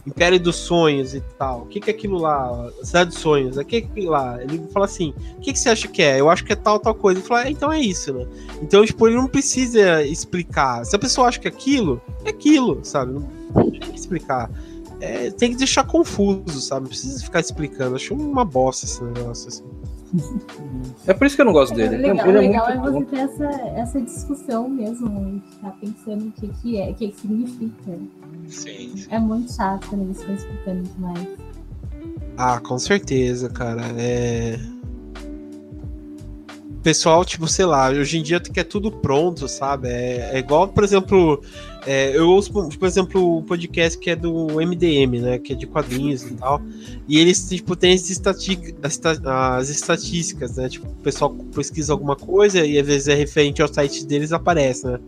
Império dos Sonhos e tal? O que que é aquilo lá? Cidade dos Sonhos? O que é aquilo lá? Ele fala assim, o que que você acha que é? Eu acho que é tal, tal coisa. Ele fala, é, então é isso, né? Então, tipo, ele não precisa explicar. Se a pessoa acha que é aquilo, é aquilo, sabe? Não tem que explicar. É, tem que deixar confuso, sabe? Não precisa ficar explicando. Acho uma bosta esse negócio, assim. É por isso que eu não gosto O dele. Ele, legal, ele é legal muito é bom. você ter essa, essa discussão mesmo, ficar pensando o que, que é, o que, que significa. Sim. É muito chato quando eles estão explicando demais. Ah, com certeza, cara. É. Pessoal, tipo, sei lá, hoje em dia que é tudo pronto, sabe? É, é igual, por exemplo, é, eu ouço, por exemplo, o podcast que é do MDM, né? Que é de quadrinhos e tal. E eles, tipo, tem as, as estatísticas, né? Tipo, o pessoal pesquisa alguma coisa e às vezes é referente ao site deles aparece, né?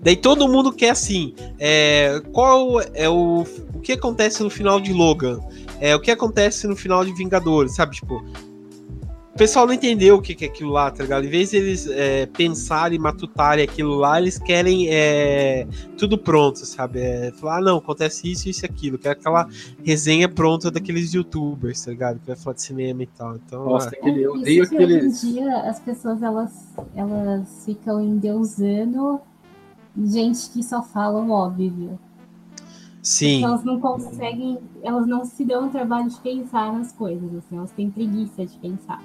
Daí todo mundo quer assim, é, qual é o, o que acontece no final de Logan? É, o que acontece no final de Vingadores, sabe? Tipo, o pessoal não entendeu o que, que é aquilo lá, tá ligado? Em vez de eles é, pensarem matutarem aquilo lá, eles querem é, tudo pronto, sabe? É, falar, ah, não, acontece isso, isso e aquilo. Que é aquela resenha pronta daqueles youtubers, tá ligado? Que vai falar de cinema e tal. Então, Nossa, tem aquele, eu Isso odeio que hoje em aqueles. dia as pessoas elas, elas ficam endeusando gente que só fala o óbvio. Sim. Elas não conseguem, elas não se dão o trabalho de pensar nas coisas, assim, elas têm preguiça de pensar.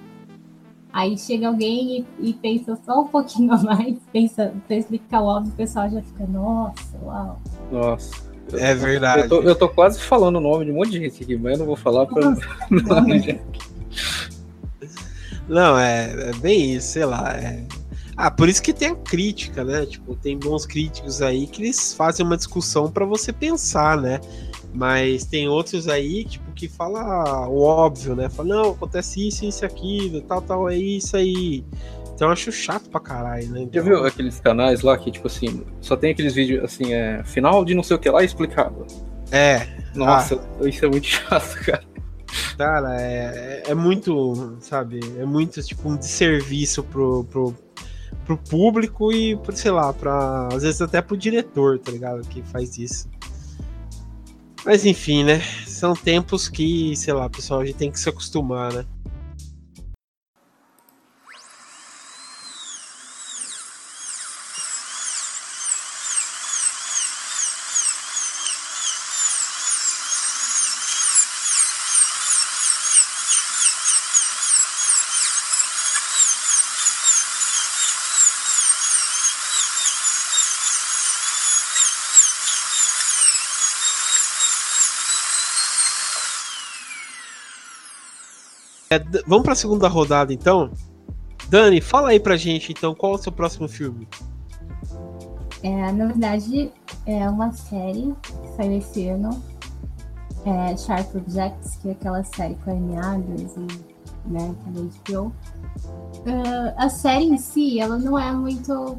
Aí chega alguém e, e pensa só um pouquinho [laughs] a mais, pensa pra explicar o óbvio, o pessoal já fica, nossa, uau. Nossa. É verdade. Eu tô, eu tô quase falando o nome de um monte de gente aqui, mas eu não vou falar pra. [laughs] Não, é, é bem isso, sei lá. é- Ah, por isso que tem a crítica, né? Tipo, tem bons críticos aí que eles fazem uma discussão pra você pensar, né? Mas tem outros aí, tipo, que fala o óbvio, né? Fala, não, acontece isso, isso, aquilo, tal, tal, é isso aí. Então eu acho chato pra caralho, né? Já Então, viu aqueles canais lá que, tipo assim, só tem aqueles vídeos assim, é. Final de não sei o que lá explicado. É, Nossa, isso é muito [laughs] chato, cara. cara, é, é muito, sabe? É muito, tipo, um desserviço pro, pro, pro público e, sei lá, pra, às vezes até pro diretor, tá ligado? Que faz isso. Mas enfim, né? São tempos que, sei lá, pessoal, a gente tem que se acostumar, né? É, vamos pra segunda rodada, então? Dani, fala aí pra gente, então, qual é o seu próximo filme? É, na verdade, é uma série que saiu esse ano, é Sharp Objects, que é aquela série com a Amy Adams e, né, que é HBO. Ah, a série em si, ela não é muito...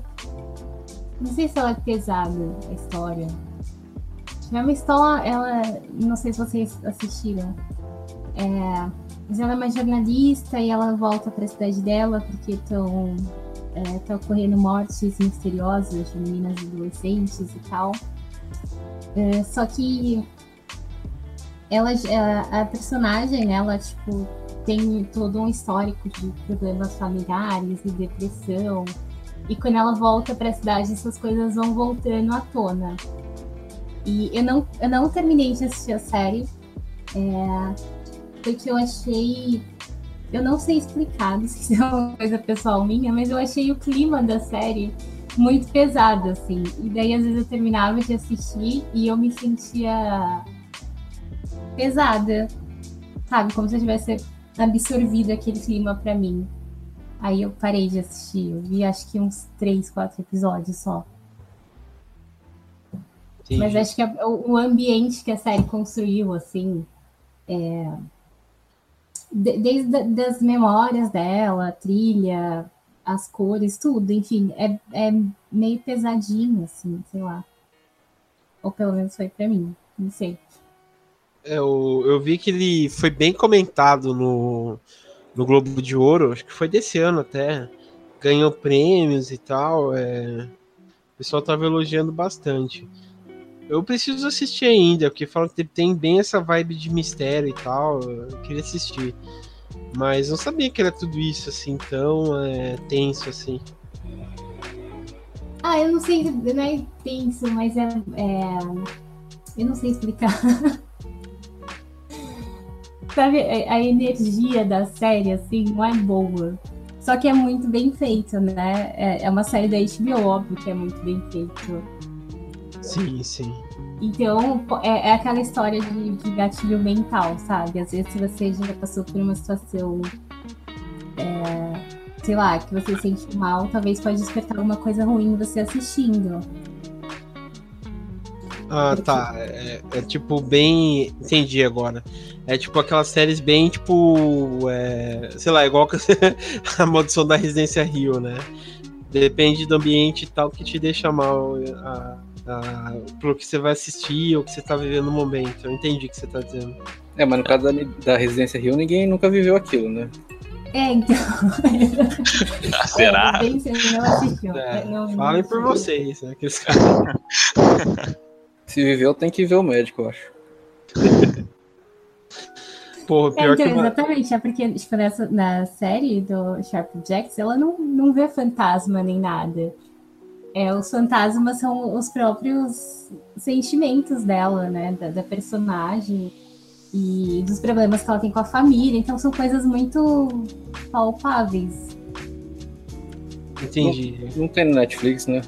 Não sei se ela é pesada, a história. É uma história, ela... Não sei se vocês assistiram. É, mas ela é uma jornalista e ela volta para a cidade dela porque estão é, tá ocorrendo mortes misteriosas de meninas adolescentes e tal. É, só que ela, a, a personagem, ela tipo tem todo um histórico de problemas familiares e depressão. E quando ela volta para a cidade, essas coisas vão voltando à tona. E eu não, eu não terminei de assistir a série, é, porque eu achei eu não sei explicar, não sei se é uma coisa pessoal minha, mas eu achei o clima da série muito pesado, assim. E daí, às vezes, eu terminava de assistir e eu me sentia pesada, sabe? Como se eu tivesse absorvido aquele clima pra mim. Aí eu parei de assistir. Eu vi acho que uns três, quatro episódios só. Mas acho que o ambiente que a série construiu, assim, é, de- desde a- das memórias dela, a trilha, as cores, tudo, enfim, é, é meio pesadinho, assim, sei lá. Ou pelo menos foi pra mim, não sei. É, eu, eu vi que ele foi bem comentado no, no Globo de Ouro, acho que foi desse ano até. Ganhou prêmios e tal. é, o pessoal tava elogiando bastante. Eu preciso assistir ainda, porque falam que tem bem essa vibe de mistério e tal. Eu queria assistir. Mas não sabia que era tudo isso assim, tão é, tenso assim. Ah, eu não sei, não é tenso, mas é. é- eu não sei explicar. [laughs] Sabe, a a energia da série, assim, não é boa. Só que é muito bem feito, né? É, é uma série da HBO, óbvio que é muito bem feito. Sim, sim. Então, é, é aquela história de, de gatilho mental, sabe? Às vezes, se você já passou por uma situação, é, sei lá, que você se sente mal, talvez pode despertar alguma coisa ruim você assistindo. Ah, tá. É, é tipo bem. Entendi agora. É tipo aquelas séries bem, tipo. é, sei lá, igual [laughs] a maldição da Residência Rio, né? Depende do ambiente e tal que te deixa mal a, a, pro que você vai assistir ou que você tá vivendo no momento. Eu entendi o que você tá dizendo. É, mas no caso da, da Residência Rio, ninguém nunca viveu aquilo, né? É, então. [laughs] Ah, será? É, não assistiu. É, Não- não falem por vocês, né? Aqueles caras. [laughs] Se viveu, tem que ver o médico, eu acho. [laughs] Porra, É, pior então, que. uma- exatamente, é porque tipo, nessa, na série do Sharp Jax, ela não, não vê fantasma nem nada. É, os fantasmas são os próprios sentimentos dela, né? Da, da, personagem e dos problemas que ela tem com a família. Então são coisas muito palpáveis. Entendi. Não, não tem no Netflix, né?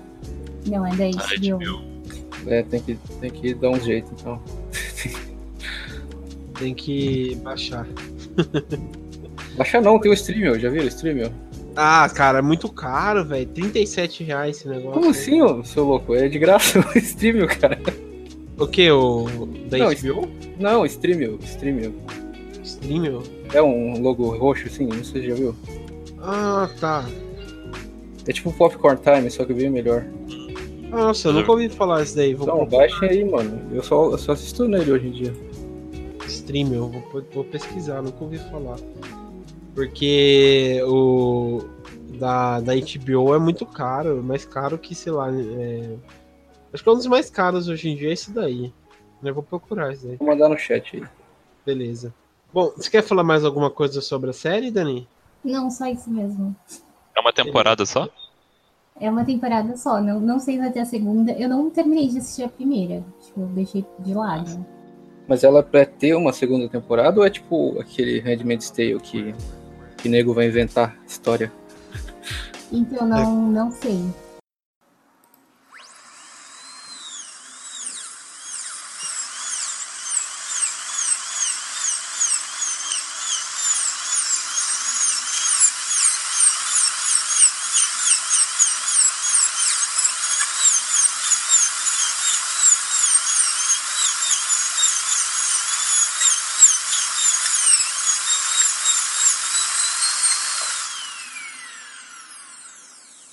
Não, é da HBO. É, tem que, tem que dar um jeito, então. tem que baixar. baixar não, tem o stream, já viram o stream? Ah, cara, é muito caro, velho. 37 reais esse negócio. Como assim, ô, seu louco? É de graça o [laughs] stream, cara. O que? O da não, HBO? Não, stream, stream. Stream? É um logo roxo, assim, não sei se já viu. Ah, tá. É tipo Popcorn Time, só que bem melhor. Nossa, eu nunca ouvi falar isso daí. Vou então, baixem aí, mano. Eu só, eu só assisto nele hoje em dia. Stream, eu vou, vou pesquisar, nunca ouvi falar. Porque o da, da HBO é muito caro, mais caro que, sei lá, é... acho que é um dos mais caros hoje em dia é esse daí. Eu vou procurar isso daí. Vou mandar no chat aí. Beleza. Bom, você quer falar mais alguma coisa sobre a série, Dani? Não, só isso mesmo. É uma temporada só? É uma temporada só, não, não sei se vai ter a segunda. Eu não terminei de assistir a primeira, tipo, eu deixei de lado. Mas ela vai ter uma segunda temporada ou é tipo aquele Handmaid's Tale que, que nego vai inventar história? Então, não, não sei.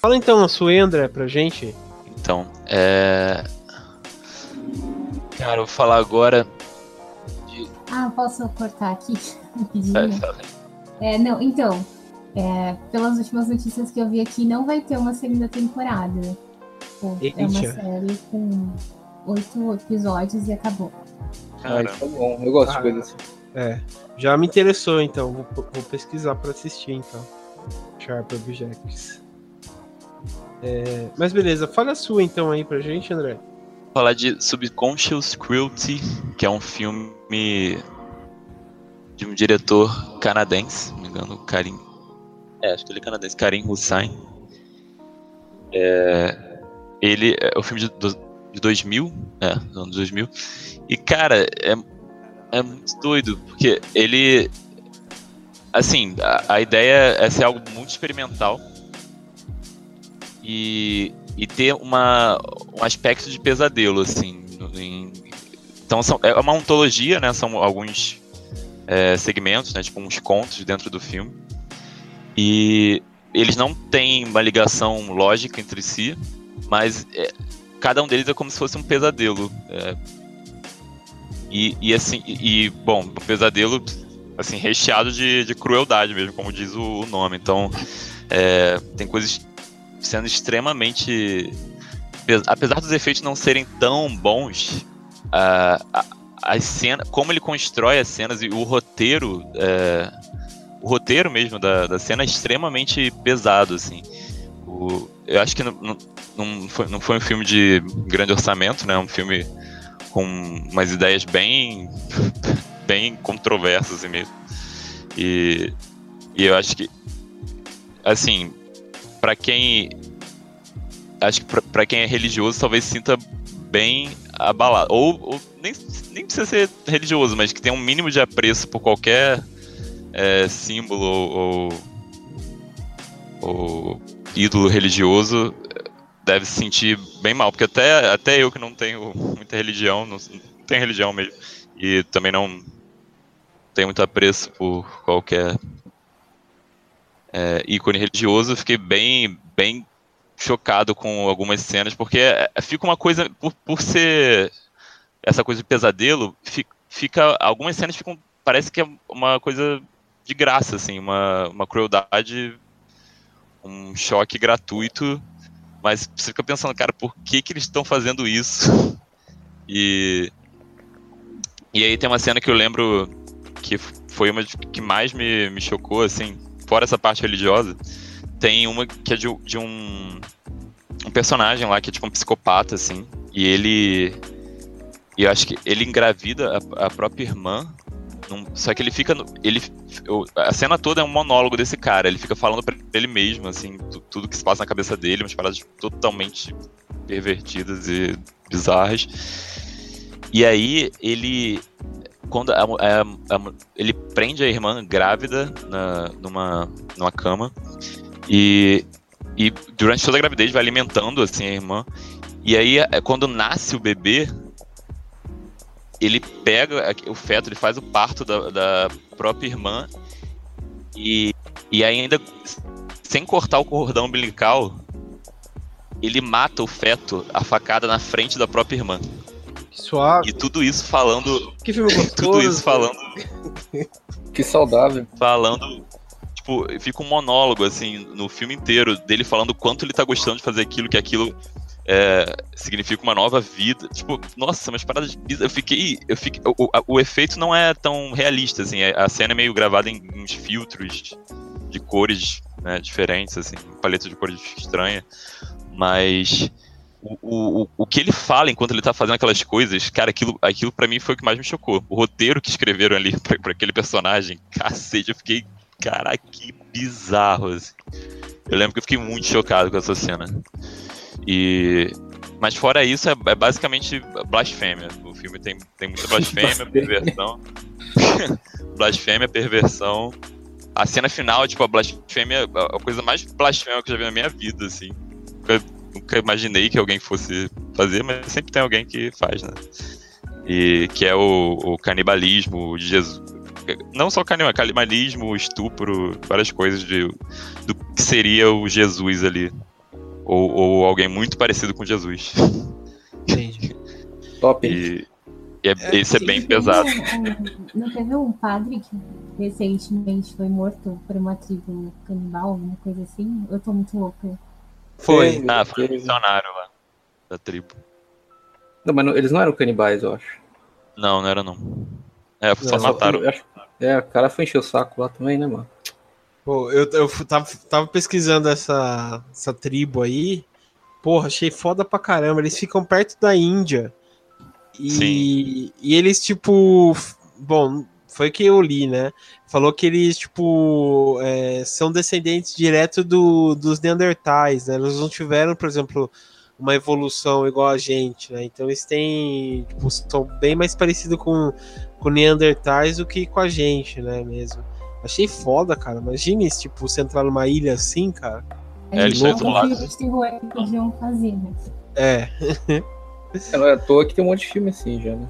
Fala então a sua André pra gente. Então, é. Cara, eu vou falar agora. De... Ah, posso cortar aqui [laughs] rapidinho? É, não, então. É, pelas últimas notícias que eu vi aqui, não vai ter uma segunda temporada. Pô, é uma série com oito episódios e acabou. Ah, isso é bom. Eu gosto ah, de coisas assim. É, já me interessou então. Vou, vou pesquisar pra assistir então. Sharp Objects. É, mas beleza, fala a sua então aí pra gente, André. Falar de Subconscious Cruelty, que é um filme de um diretor canadense, se não me engano, Karim. É, acho que ele é canadense, Karim Hussain. É, ele é o filme de, de 2000, é, anos 2000. E cara, é, é muito doido, porque ele. Assim, a, a ideia é ser algo muito experimental e, e ter uma, um aspecto de pesadelo, assim. Em, então são, é uma ontologia, né? São alguns é, segmentos, né? Tipo uns contos dentro do filme. E eles não têm uma ligação lógica entre si, mas é, cada um deles é como se fosse um pesadelo. É, e, e, assim, e, bom, um pesadelo assim recheado de, de crueldade mesmo, como diz o, o nome. Então, é, tem coisas sendo extremamente. Apesar dos efeitos não serem tão bons, a, a, a cena, como ele constrói as cenas e o roteiro. É, o roteiro mesmo da, da cena é extremamente pesado, assim. O, eu acho que não, não, não, foi, não foi um filme de grande orçamento, né? Um filme com umas ideias bem, [laughs] bem controversas assim mesmo. E, e eu acho que, assim, para quem acho que para quem é religioso talvez sinta bem abalado. Ou, ou, nem, nem precisa ser religioso mas que tem um mínimo de apreço por qualquer é, símbolo ou, ou, ídolo religioso deve se sentir bem mal. Porque até até eu que não tenho muita religião não, não tenho religião mesmo e também não tenho muito apreço por qualquer é, ícone religioso, fiquei bem, bem chocado com algumas cenas, porque é, fica uma coisa, por, por ser essa coisa de pesadelo, fica, algumas cenas ficam, parece que é uma coisa de graça, assim, uma, uma crueldade, um choque gratuito, mas você fica pensando, cara, por que que eles estão fazendo isso? [laughs] E, e aí tem uma cena que eu lembro que foi uma que mais me, me chocou, assim, fora essa parte religiosa, tem uma que é de, de um um personagem lá que é tipo um psicopata, assim, e ele. E eu acho que ele engravida a, a própria irmã. num- só que ele fica. no- ele, o- a cena toda é um monólogo desse cara. Ele fica falando pra ele mesmo, assim, tu- tudo que se passa na cabeça dele, umas paradas totalmente pervertidas e bizarras. E aí ele. Quando a, a- a- ele prende a irmã grávida na, numa, numa cama. E, e durante toda a gravidez vai alimentando assim a irmã. E aí, é, quando nasce o bebê, ele pega a- o feto, ele faz o parto da, da própria irmã e, e ainda, sem cortar o cordão umbilical, ele mata o feto, a facada na frente da própria irmã. Que suave. E tudo isso falando. Que filme gostoso. [laughs] Tudo isso falando [laughs] Que saudável. falando. Tipo, fica um monólogo, assim, no filme inteiro, dele falando o quanto ele tá gostando de fazer aquilo, que aquilo é, significa uma nova vida. Tipo, nossa, umas paradas bizarras. Eu fiquei. Eu fiquei o, o- o efeito não é tão realista, assim. A cena é meio gravada em, em uns filtros de cores né, diferentes, assim, paleta de cores estranha. Mas. O, o, o- que ele fala enquanto ele tá fazendo aquelas coisas, cara, aquilo, aquilo para mim foi o que mais me chocou. O roteiro que escreveram ali [laughs] pra, pra aquele personagem, cacete, eu fiquei, caraca, que bizarro, assim. Eu lembro que eu fiquei muito chocado com essa cena. E. Mas fora isso, é, é basicamente blasfêmia. O filme tem, tem muita [laughs] blasfêmia, perversão. [laughs] blasfêmia, perversão. A cena final, tipo, a blasfêmia, a coisa mais blasfêmia que eu já vi na minha vida, assim. Nunca imaginei que alguém fosse fazer, mas sempre tem alguém que faz, né? E que é o, o canibalismo de Jesus. Não só canibalismo, canibalismo, estupro, várias coisas de, do que seria o Jesus ali. Ou, ou alguém muito parecido com Jesus. Entendi. [laughs] Top. E, e é, isso é bem pesado. um- [laughs] não teve um padre que recentemente foi morto por uma tribo canibal, alguma coisa assim? Eu tô muito louca. Foi. Teve, Ah, foi um missionário lá da tribo. Não, mas não- eles não eram canibais, eu acho. Não, não era não. É, só Não, Só mataram. eu acho- É, o cara foi encher o saco lá também, né, mano? Pô, eu, eu tava, tava pesquisando essa, essa tribo aí. Porra, achei foda pra caramba. Eles ficam perto da Índia. E, e eles, tipo. Bom, foi que eu li, né? Falou que eles, tipo, é, são descendentes direto do, dos Neandertais, né? Eles não tiveram, por exemplo, uma evolução igual a gente, né? Então eles têm. Tipo, são bem mais parecidos com, com Neandertais do que com a gente, né? Mesmo. Achei foda, cara. Imagine, se, tipo, você entrar numa ilha assim, cara. É, eles É estão um de terror que podiam fazer, né? É, Não é à toa que tem um monte de filme assim já, né?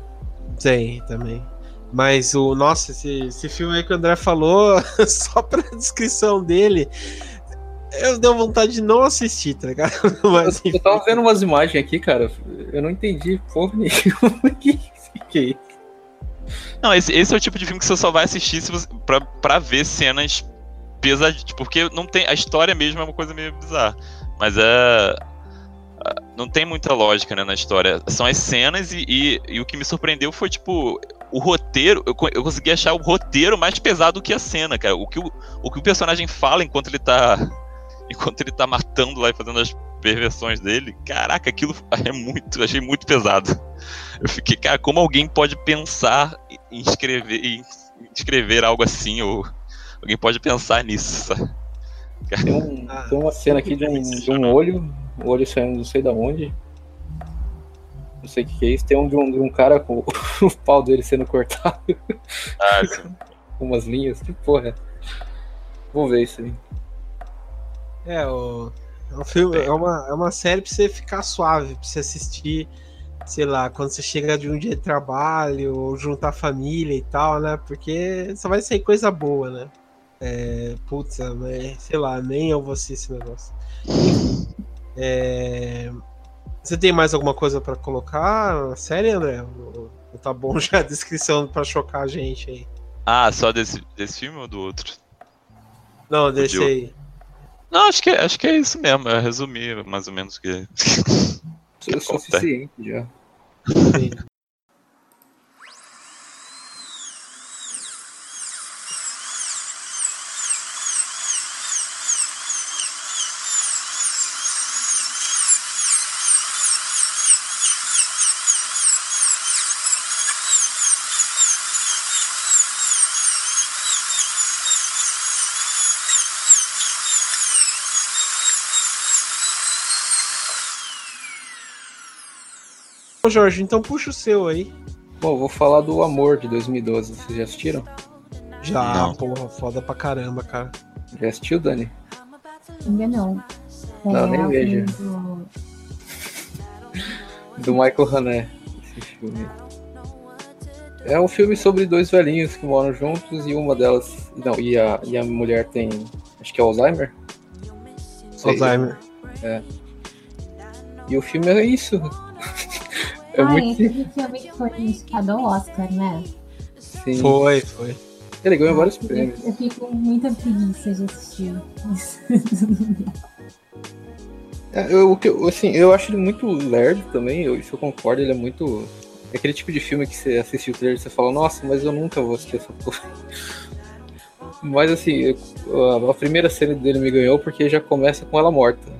tem também. Mas o. Nossa, esse, esse filme aí que o André falou, [laughs] só pra descrição dele, eu deu vontade de não assistir, tá ligado? [laughs] Mas, Eu, eu tava vendo umas imagens aqui, cara. Eu não entendi porra nenhuma. [laughs] que, que é isso? Não, esse, esse é o tipo de filme que você só vai assistir se você, pra, pra ver cenas pesadas. Porque não tem. A história mesmo é uma coisa meio bizarra. Mas é. Não tem muita lógica né, na história. São as cenas e, e, e o que me surpreendeu foi, tipo, o roteiro. Eu, eu consegui achar o roteiro mais pesado que a cena, cara. O que o, o que o personagem fala enquanto ele tá. [laughs] Enquanto ele tá matando lá e fazendo as perversões dele. Caraca, aquilo [laughs] é muito. Achei muito pesado. Eu fiquei, cara, como alguém pode pensar em escrever, em escrever algo assim, ou alguém pode pensar nisso, sabe? Tem, um- Ah. tem uma cena aqui de um, de um olho, o olho saindo não sei da onde. Não sei o que, que é isso. Tem um de um, de um cara com o [laughs] pau dele sendo cortado Ah, [laughs] com umas linhas. Que porra. é? Vou ver isso aí. é, o, é um filme, é uma, é uma série pra você ficar suave, pra você assistir, sei lá, quando você chega de um dia de trabalho, ou juntar família e tal, né? Porque só vai sair coisa boa, né? É, putz, mas, sei lá, nem eu vou assistir esse negócio. É, você tem mais alguma coisa pra colocar na série, André? Ou- Tá bom [laughs] já a descrição pra chocar a gente aí. ah, só desse, desse filme ou do outro? Não, desse Diogo. aí. Não, acho que, acho que é isso mesmo. Eu resumi mais ou menos o que. Isso é o suficiente já. Sim. Ô, Jorge, então puxa o seu aí. Bom, vou falar do Amor de 2012. Vocês já assistiram? Já, Não. porra, foda pra caramba, cara. Já assistiu, Dani? Ainda não. É, Não, nem o vejo. do- [laughs] Do Michael Haneke. Esse filme. É um filme sobre dois velhinhos que moram juntos e uma delas. Não, e a, e a mulher tem. Acho que é Alzheimer? Alzheimer. E o filme é isso. É ah, muito esse filme foi indicado ao Oscar, né? sim. Foi, foi. Ele ganhou vários Eu, prêmios. eu fico com muita preguiça de assistir. [laughs] É, eu, assim, eu acho ele muito lerdo também, eu, isso eu concordo, ele é muito. É aquele tipo de filme que você assiste o trailer e você fala, nossa, mas eu nunca vou assistir essa porra. [laughs] Mas assim, eu- a primeira cena dele me ganhou porque já começa com ela morta.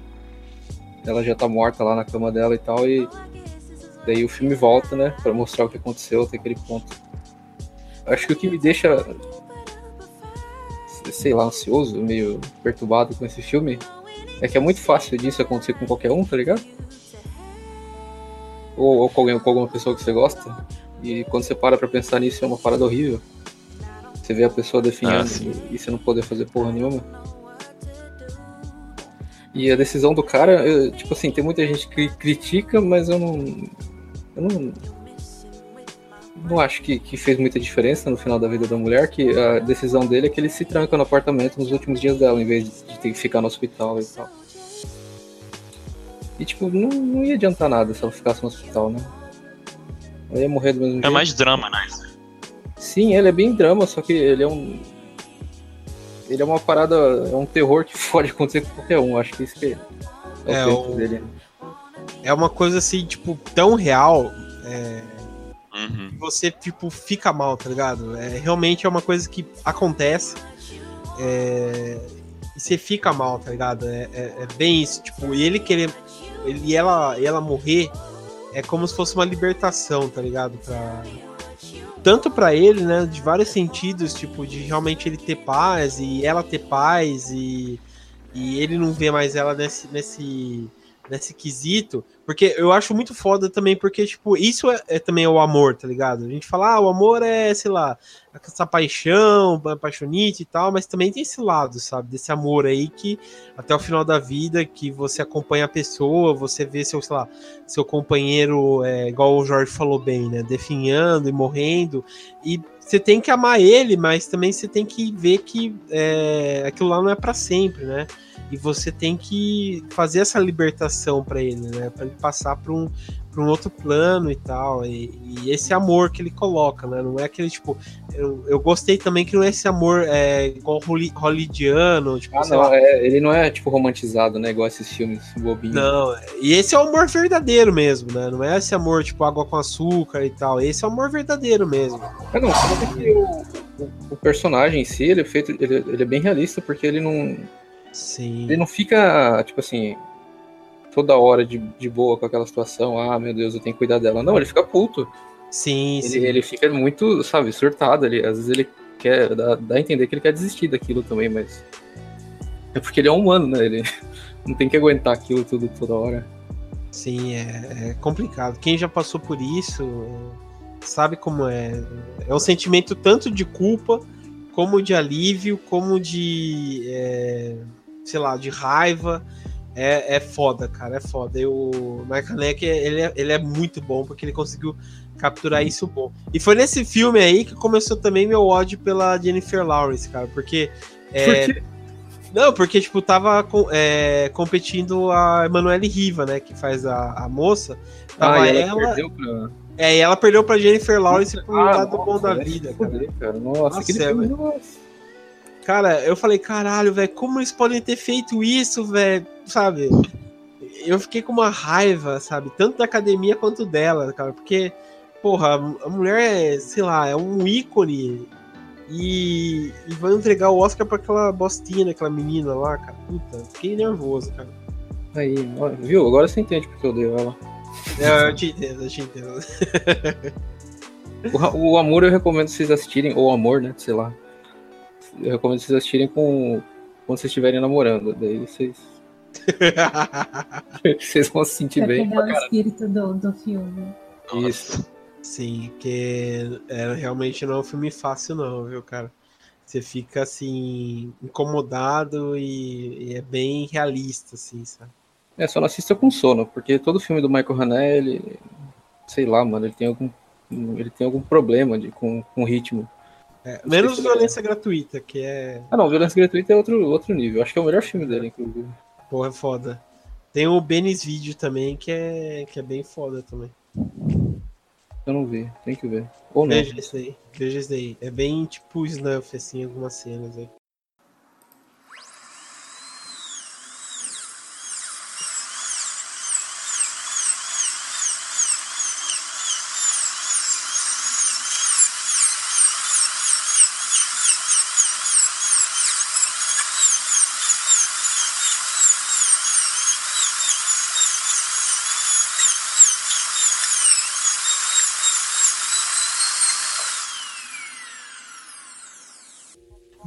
Ela já tá morta lá na cama dela e tal, e daí o filme volta, né, pra mostrar o que aconteceu até aquele ponto. Acho que o que me deixa, sei lá, ansioso, meio perturbado com esse filme é que é muito fácil disso acontecer com qualquer um, tá ligado? Ou, ou com, alguém, com alguma pessoa que você gosta. E quando você para pra pensar nisso, é uma parada horrível. Você vê a pessoa Ah, definhando sim. e, e você não poder fazer porra nenhuma. E a decisão do cara, eu- tipo assim, tem muita gente que critica, mas eu não. Eu não. Não acho que, que fez muita diferença no final da vida da mulher, que a decisão dele é que ele se tranca no apartamento nos últimos dias dela, em vez de ter que ficar no hospital e tal. E tipo, não, não ia adiantar nada se ela ficasse no hospital, né? Ela ia morrer do mesmo É jeito. mais drama, né? Sim, ele é bem drama, só que ele é um. Ele é uma parada. É um terror que [laughs] pode acontecer com qualquer um. Acho que isso que é, o É, o- dele. É uma coisa assim, tipo, tão real. É, Uhum. que você, tipo, fica mal, tá ligado? É, realmente é uma coisa que acontece. é, e você fica mal, tá ligado? É, é- é bem isso. Tipo, e ele querer. Ele, e ela, ela morrer é como se fosse uma libertação, tá ligado? Pra, tanto pra ele, né? De vários sentidos, tipo, de realmente ele ter paz e ela ter paz e, e ele não ver mais ela nesse, nesse, nesse quesito. Porque eu acho muito foda também, porque, tipo, isso é, é também o amor, tá ligado? A gente fala, ah, o amor é, sei lá, essa paixão, paixonite e tal, mas também tem esse lado, sabe? Desse amor aí que até o final da vida, que você acompanha a pessoa, você vê seu, sei lá, seu companheiro, é, igual o Jorge falou bem, né? Definhando e morrendo. E você tem que amar ele, mas também você tem que ver que é, aquilo lá não é para sempre, né? E você tem que fazer essa libertação para ele, né? Para ele passar para um, pra um outro plano e tal. E, e esse amor que ele coloca, né? Não é aquele tipo. Eu, eu gostei também que não é esse amor é, igual hollywoodiano, tipo, Ah, não, é- ele não é tipo romantizado, né? Igual esses filmes bobinhos. Não, e esse é o amor verdadeiro mesmo, né? Não é esse amor tipo água com açúcar e tal. Esse é o amor verdadeiro mesmo. Ah, não, que o, o- o personagem em si, ele é feito. Ele, ele é bem realista, porque ele não. Sim. Ele não fica, tipo assim, toda hora de, de boa com aquela situação. Ah, meu Deus, eu tenho que cuidar dela. Não, ele fica puto. Sim, sim. Ele, ele fica muito, sabe, surtado. Ele, às vezes ele quer. Dá, dá a entender que ele quer desistir daquilo também, mas. É porque ele é humano, né? Ele [laughs] não tem que aguentar aquilo tudo toda hora. Sim, é, é complicado. Quem já passou por isso sabe como é. É um sentimento tanto de culpa, como de alívio, como de. é, sei lá, de raiva. É, é foda, cara, é foda. E o Michael Haneke, ele é, ele é muito bom, porque ele conseguiu capturar isso bom. E foi nesse filme aí que começou também meu ódio pela Jennifer Lawrence, cara, porque. é, Porque não, porque, tipo, tava é, competindo a Emanuele Riva, né? Que faz a, a moça. Tava ah, e ela, ela. perdeu pra. É, e ela perdeu pra Jennifer Lawrence por um Ah, lado bom nossa, da vai se vida, cara. cara. Nossa, Nossa, é, filme, velho. nossa. Cara, eu falei, caralho, velho, como eles podem ter feito isso, velho? Sabe? Eu fiquei com uma raiva, sabe? Tanto da academia quanto dela, cara. Porque, porra, a mulher é, sei lá, é um ícone. E, e vai entregar o Oscar pra aquela bostinha, aquela menina lá, cara. Puta, fiquei nervoso, cara. Aí, viu? Agora você entende porque eu odeio ela. É, eu te entendo, eu te entendo. O, o Amor eu recomendo vocês assistirem, ou Amor, né? Sei lá. Eu recomendo vocês assistirem com quando vocês estiverem namorando. Daí vocês, [laughs] vocês vão se sentir Pra bem. pegar o espírito do, do filme. Isso. Sim, que é, realmente não é um filme fácil, não, viu, cara? Você fica assim, incomodado e, e é bem realista, assim, sabe? É, só não assista com sono, porque todo filme do Michael Haneke, ele. Sei lá, mano, ele tem algum. Ele tem algum problema de, com, com ritmo. É, menos violência gratuita, que é. Ah não, violência gratuita é outro, outro nível. Acho que é o melhor filme dele, inclusive. Porra, é foda. Tem o Benis Video também, que é, que é bem foda também. Eu não vi, tem que ver. Ou não. Veja isso aí, veja isso aí. É bem tipo snuff, assim, algumas cenas aí.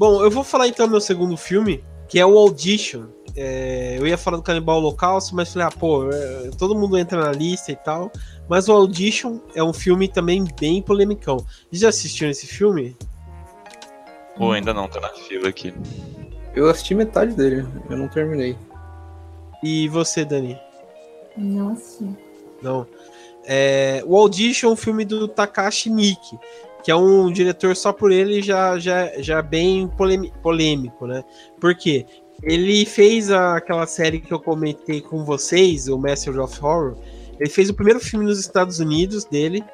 Bom, eu vou falar então do meu segundo filme, que é o Audition. É, eu ia falar do Canibal Holocausto, mas falei, ah, pô, é, todo mundo entra na lista e tal. Mas o Audition é um filme também bem polemicão. Já assistiram esse filme? Pô, ainda não, tá na fila aqui. Eu assisti metade dele, eu não terminei. E você, Dani? Não assisti. Não. É, o Audition é um filme do Takashi Miike que é um diretor só por ele já já, já bem polêmico, né? Por quê? Ele fez a, aquela série que eu comentei com vocês, o Master of Horror. Ele fez o primeiro filme nos Estados Unidos dele,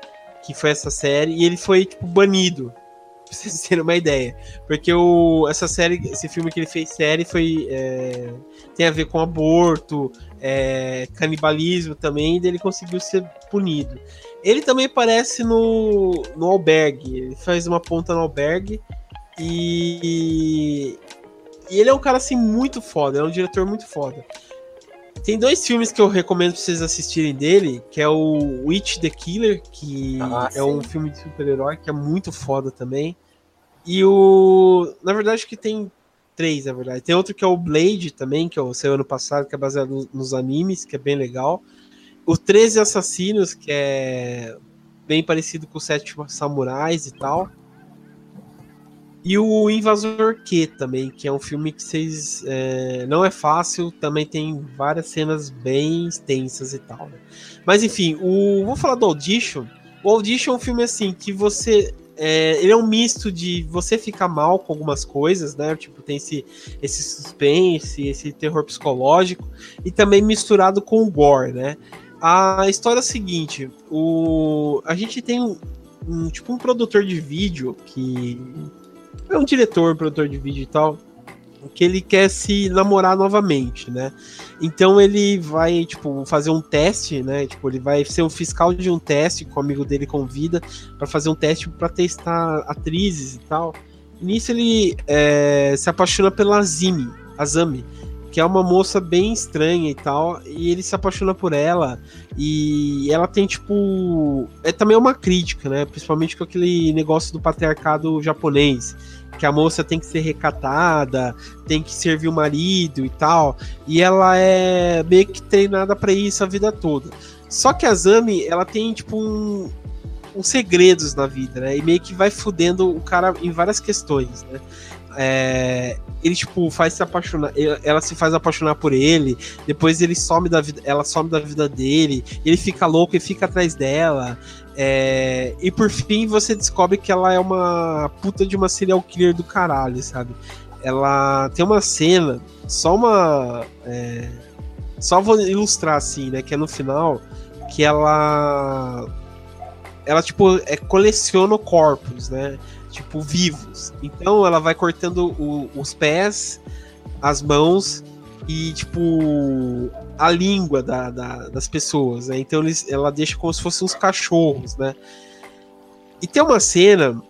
que foi essa série, e ele foi tipo banido. [laughs] Pra vocês terem uma ideia. Porque o, essa série, esse filme que ele fez série foi. É, tem a ver com aborto, é, canibalismo também, ele conseguiu ser punido. Ele também aparece no, no albergue. Ele faz uma ponta no albergue. E, e ele é um cara assim muito foda, é um diretor muito foda. Tem dois filmes que eu recomendo pra vocês assistirem dele, que é o Witch the Killer, que ah, é um filme de super-herói que é muito foda também. E o. Na verdade, que tem três, na verdade. Tem outro que é o Blade também, que o seu ano passado, que é baseado nos animes, que é bem legal. O 13 Assassinos, que é bem parecido com o Sete Samurais e tal. E o Invasor Q também, que é um filme que vocês. É, não é fácil, também tem várias cenas bem extensas e tal. Né? Mas enfim, o, vou falar do Audition. O Audition é um filme assim que você. É, ele é um misto de você ficar mal com algumas coisas, né? Tipo, tem esse, esse suspense, esse terror psicológico, e também misturado com o gore, né? A história é a seguinte: o, a gente tem um, um, tipo um produtor de vídeo que é um diretor, produtor de vídeo e tal, que ele quer se namorar novamente, né? Então ele vai, tipo, fazer um teste, né? Tipo, ele vai ser o fiscal de um teste que o amigo dele convida para fazer um teste para testar atrizes e tal. Nisso ele é, se apaixona pela Azimi, Azami, que é uma moça bem estranha e tal, e ele se apaixona por ela, e ela tem, tipo. É também uma crítica, né? Principalmente com aquele negócio do patriarcado japonês, que a moça tem que ser recatada, tem que servir o marido e tal, e ela é meio que treinada para isso a vida toda. Só que a Zami, ela tem, tipo, um, uns segredos na vida, né? E meio que vai fudendo o cara em várias questões, né? É, ele tipo faz se apaixonar, ela se faz apaixonar por ele, depois ele some da vida, ela some da vida dele, ele fica louco e fica atrás dela. É, e por fim você descobre que ela é uma puta de uma serial killer do caralho, sabe? Ela tem uma cena, só uma. É, só vou ilustrar assim, né? Que é no final, que ela. Ela, tipo, é, coleciona corpos, né? tipo, vivos. Então ela vai cortando o, os pés, as mãos e, tipo, a língua da, da, das pessoas, né? Então eles, ela deixa como se fossem uns cachorros, né? E tem uma cena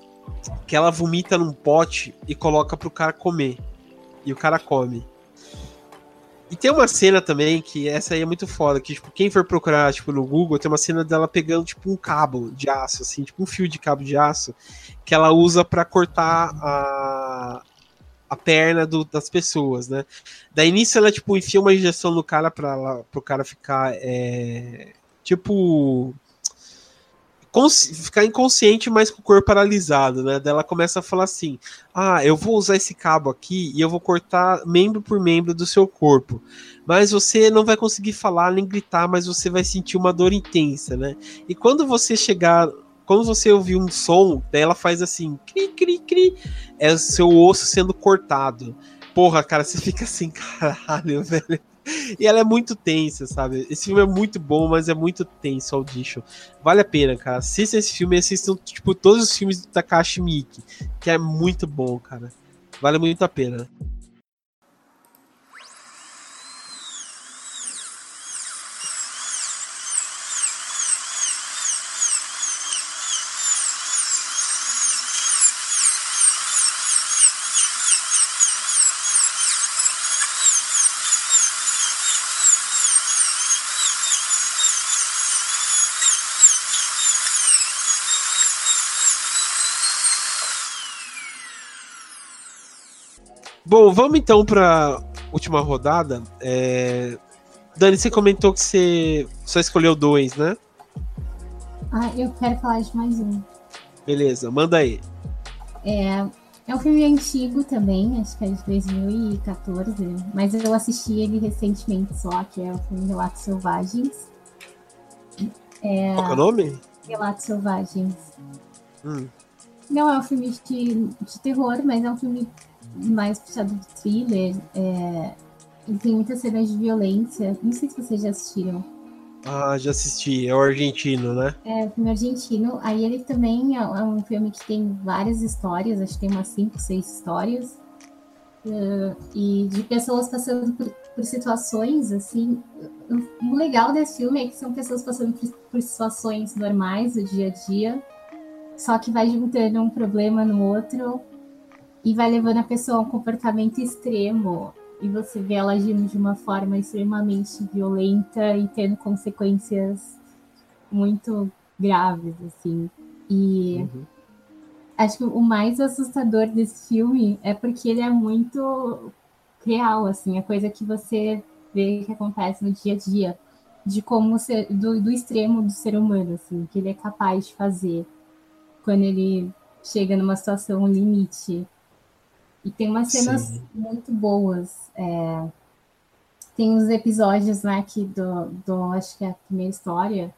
que ela vomita num pote e coloca pro cara comer. E o cara come. E tem uma cena também que essa aí é muito foda, que tipo, quem for procurar tipo no Google, tem uma cena dela pegando tipo um cabo de aço assim, tipo um fio de cabo de aço que ela usa para cortar a a perna do, das pessoas, né? Daí nisso ela tipo enfia uma injeção no cara para o cara ficar é, tipo ficar inconsciente, mas com o corpo paralisado, né? Daí ela começa a falar assim: Ah, eu vou usar esse cabo aqui e eu vou cortar membro por membro do seu corpo. Mas você não vai conseguir falar nem gritar, mas você vai sentir uma dor intensa, né? E quando você chegar. Quando você ouvir um som, daí ela faz assim, cri, cri, cri, é o seu osso sendo cortado. Porra, cara, você fica assim, [laughs] caralho, velho. E ela é muito tensa, sabe? Esse filme é muito bom, mas é muito tenso, Audition. Vale a pena, cara. Assista esse filme e assistam, tipo, todos os filmes do Takashi Miike, que é muito bom, cara. Vale muito a pena. Bom, vamos então para última rodada. É... Dani, você comentou que você só escolheu dois, né? Ah, eu quero falar de mais um. Beleza, manda aí. É, é um filme antigo também, acho que é de 2014, mas eu assisti ele recentemente só, que é o filme Relatos Selvagens. É... Qual é o nome? Relatos Selvagens. Hum. Não é um filme de, de terror, mas é um filme mais puxado de thriller. É, ele tem muitas cenas de violência. Não sei se vocês já assistiram. Ah, já assisti. É o argentino, né? É, o filme argentino. Aí ele também é, é um filme que tem várias histórias, acho que tem umas cinco, seis histórias. Uh, e de pessoas passando por, por, situações assim. O legal desse filme é que são pessoas passando por, por situações normais do dia a dia, só que vai juntando um problema no outro e vai levando a pessoa a um comportamento extremo e você vê ela agindo de uma forma extremamente violenta e tendo consequências muito graves, assim. E uhum. acho que o mais assustador desse filme é porque ele é muito real, assim, a coisa que você vê que acontece no dia a dia, de como ser, do, do extremo do ser humano, assim, que ele é capaz de fazer quando ele chega numa situação limite e tem umas cenas Sim. muito boas. É, tem uns episódios né, aqui do, do, acho que é a primeira história,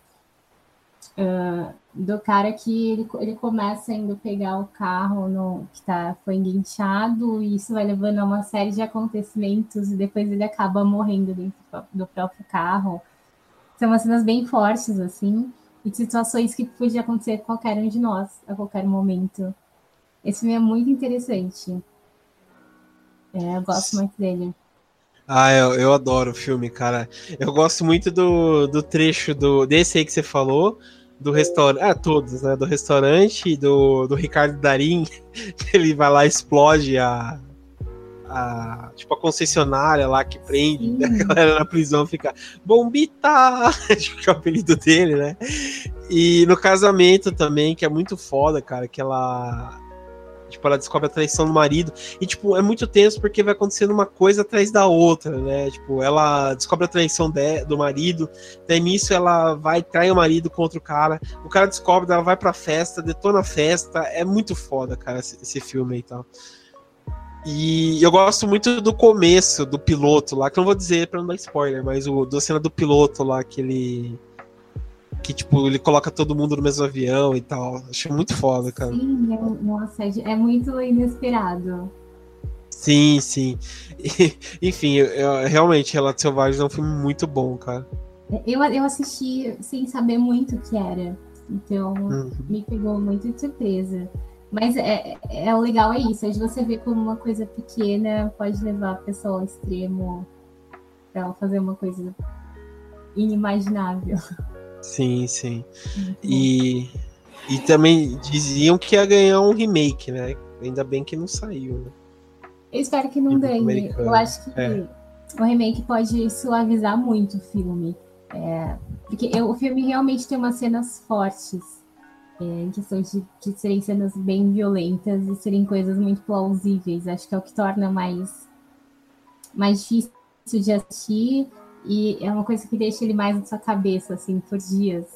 uh, do cara que ele, ele começa indo pegar o carro no, que tá, foi enguinchado, e isso vai levando a uma série de acontecimentos, e depois ele acaba morrendo dentro do próprio carro. São umas cenas bem fortes, assim, e de situações que podia acontecer com qualquer um de nós, a qualquer momento. Esse filme é muito interessante. É, eu gosto muito dele. Ah, eu, eu adoro o filme, cara. Eu gosto muito do, do trecho do, desse aí que você falou, do restaurante. Ah, todos, né? Do restaurante, do, do Ricardo Darim, [laughs] ele vai lá e explode a, a, tipo, a concessionária lá que prende, né? a galera na prisão fica Bombita! [laughs] que é o apelido dele, né? E no casamento também, que é muito foda, cara, que ela Tipo, ela descobre a traição do marido. E, tipo, é muito tenso porque vai acontecendo uma coisa atrás da outra, né? Tipo, ela descobre a traição de, do marido. Daí nisso ela vai trair o marido contra o cara. O cara descobre, ela vai pra festa, detona a festa. É muito foda, cara, esse, esse filme e tal. E eu gosto muito do começo do piloto lá, que eu não vou dizer pra não dar spoiler, mas o da cena do piloto lá, que ele que, tipo, ele coloca todo mundo no mesmo avião e tal. Acho muito foda, cara. Sim, é, nossa, é muito inesperado. Sim, sim. [laughs] enfim, eu, eu, realmente, Relatos Selvagens é um filme muito bom, cara. Eu, eu assisti sem saber muito o que era. Então, uhum. me pegou muito de surpresa. Mas é, é, é, o legal é isso, é de você ver como uma coisa pequena pode levar a pessoa ao extremo para ela fazer uma coisa inimaginável. [laughs] Sim, sim. E, e também diziam que ia ganhar um remake, né? Ainda bem que não saiu, né? Eu espero que não ganhe. Eu acho que é. o remake pode suavizar muito o filme. É, porque eu, o filme realmente tem umas cenas fortes. É, em questão de, de serem cenas bem violentas e serem coisas muito plausíveis. Acho que é o que torna mais, mais difícil de assistir e é uma coisa que deixa ele mais na sua cabeça, assim, por dias.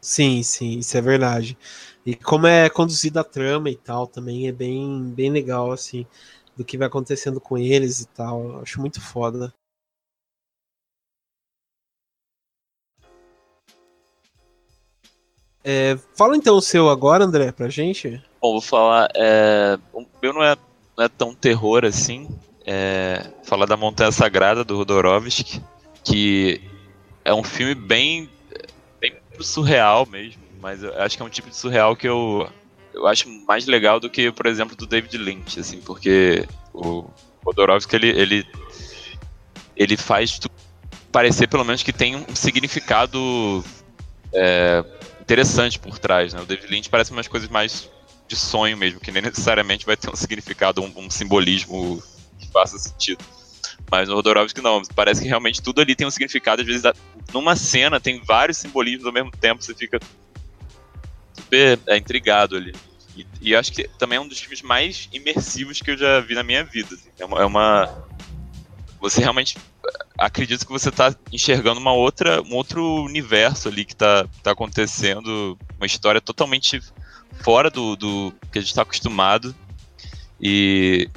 Sim, sim, isso é verdade. E como é conduzida a trama e tal, também é bem, bem legal, assim, do que vai acontecendo com eles e tal. Eu acho muito foda. É, fala então o seu agora, André, pra gente. Bom, vou falar. É, o meu não é, não é tão terror assim. É, falar da Montanha Sagrada do Rodorovsky, que é um filme bem, bem surreal mesmo, mas eu acho que é um tipo de surreal que eu, eu acho mais legal do que, por exemplo, do David Lynch, assim, porque o Rodorovsky ele, ele, ele faz parecer pelo menos que tem um significado é, interessante por trás, né? O David Lynch parece umas coisas mais de sonho mesmo, que nem necessariamente vai ter um significado, um, um simbolismo que faça sentido. Mas no Rodorovsky não, parece que realmente tudo ali tem um significado, às vezes numa cena tem vários simbolismos ao mesmo tempo, você fica super é, intrigado ali. E, e, acho que também é um dos filmes mais imersivos que eu já vi na minha vida. Assim. É, uma, é uma, Você realmente acredita que você está enxergando uma outra, um outro universo ali que está tá acontecendo, uma história totalmente fora do, do que a gente está acostumado. E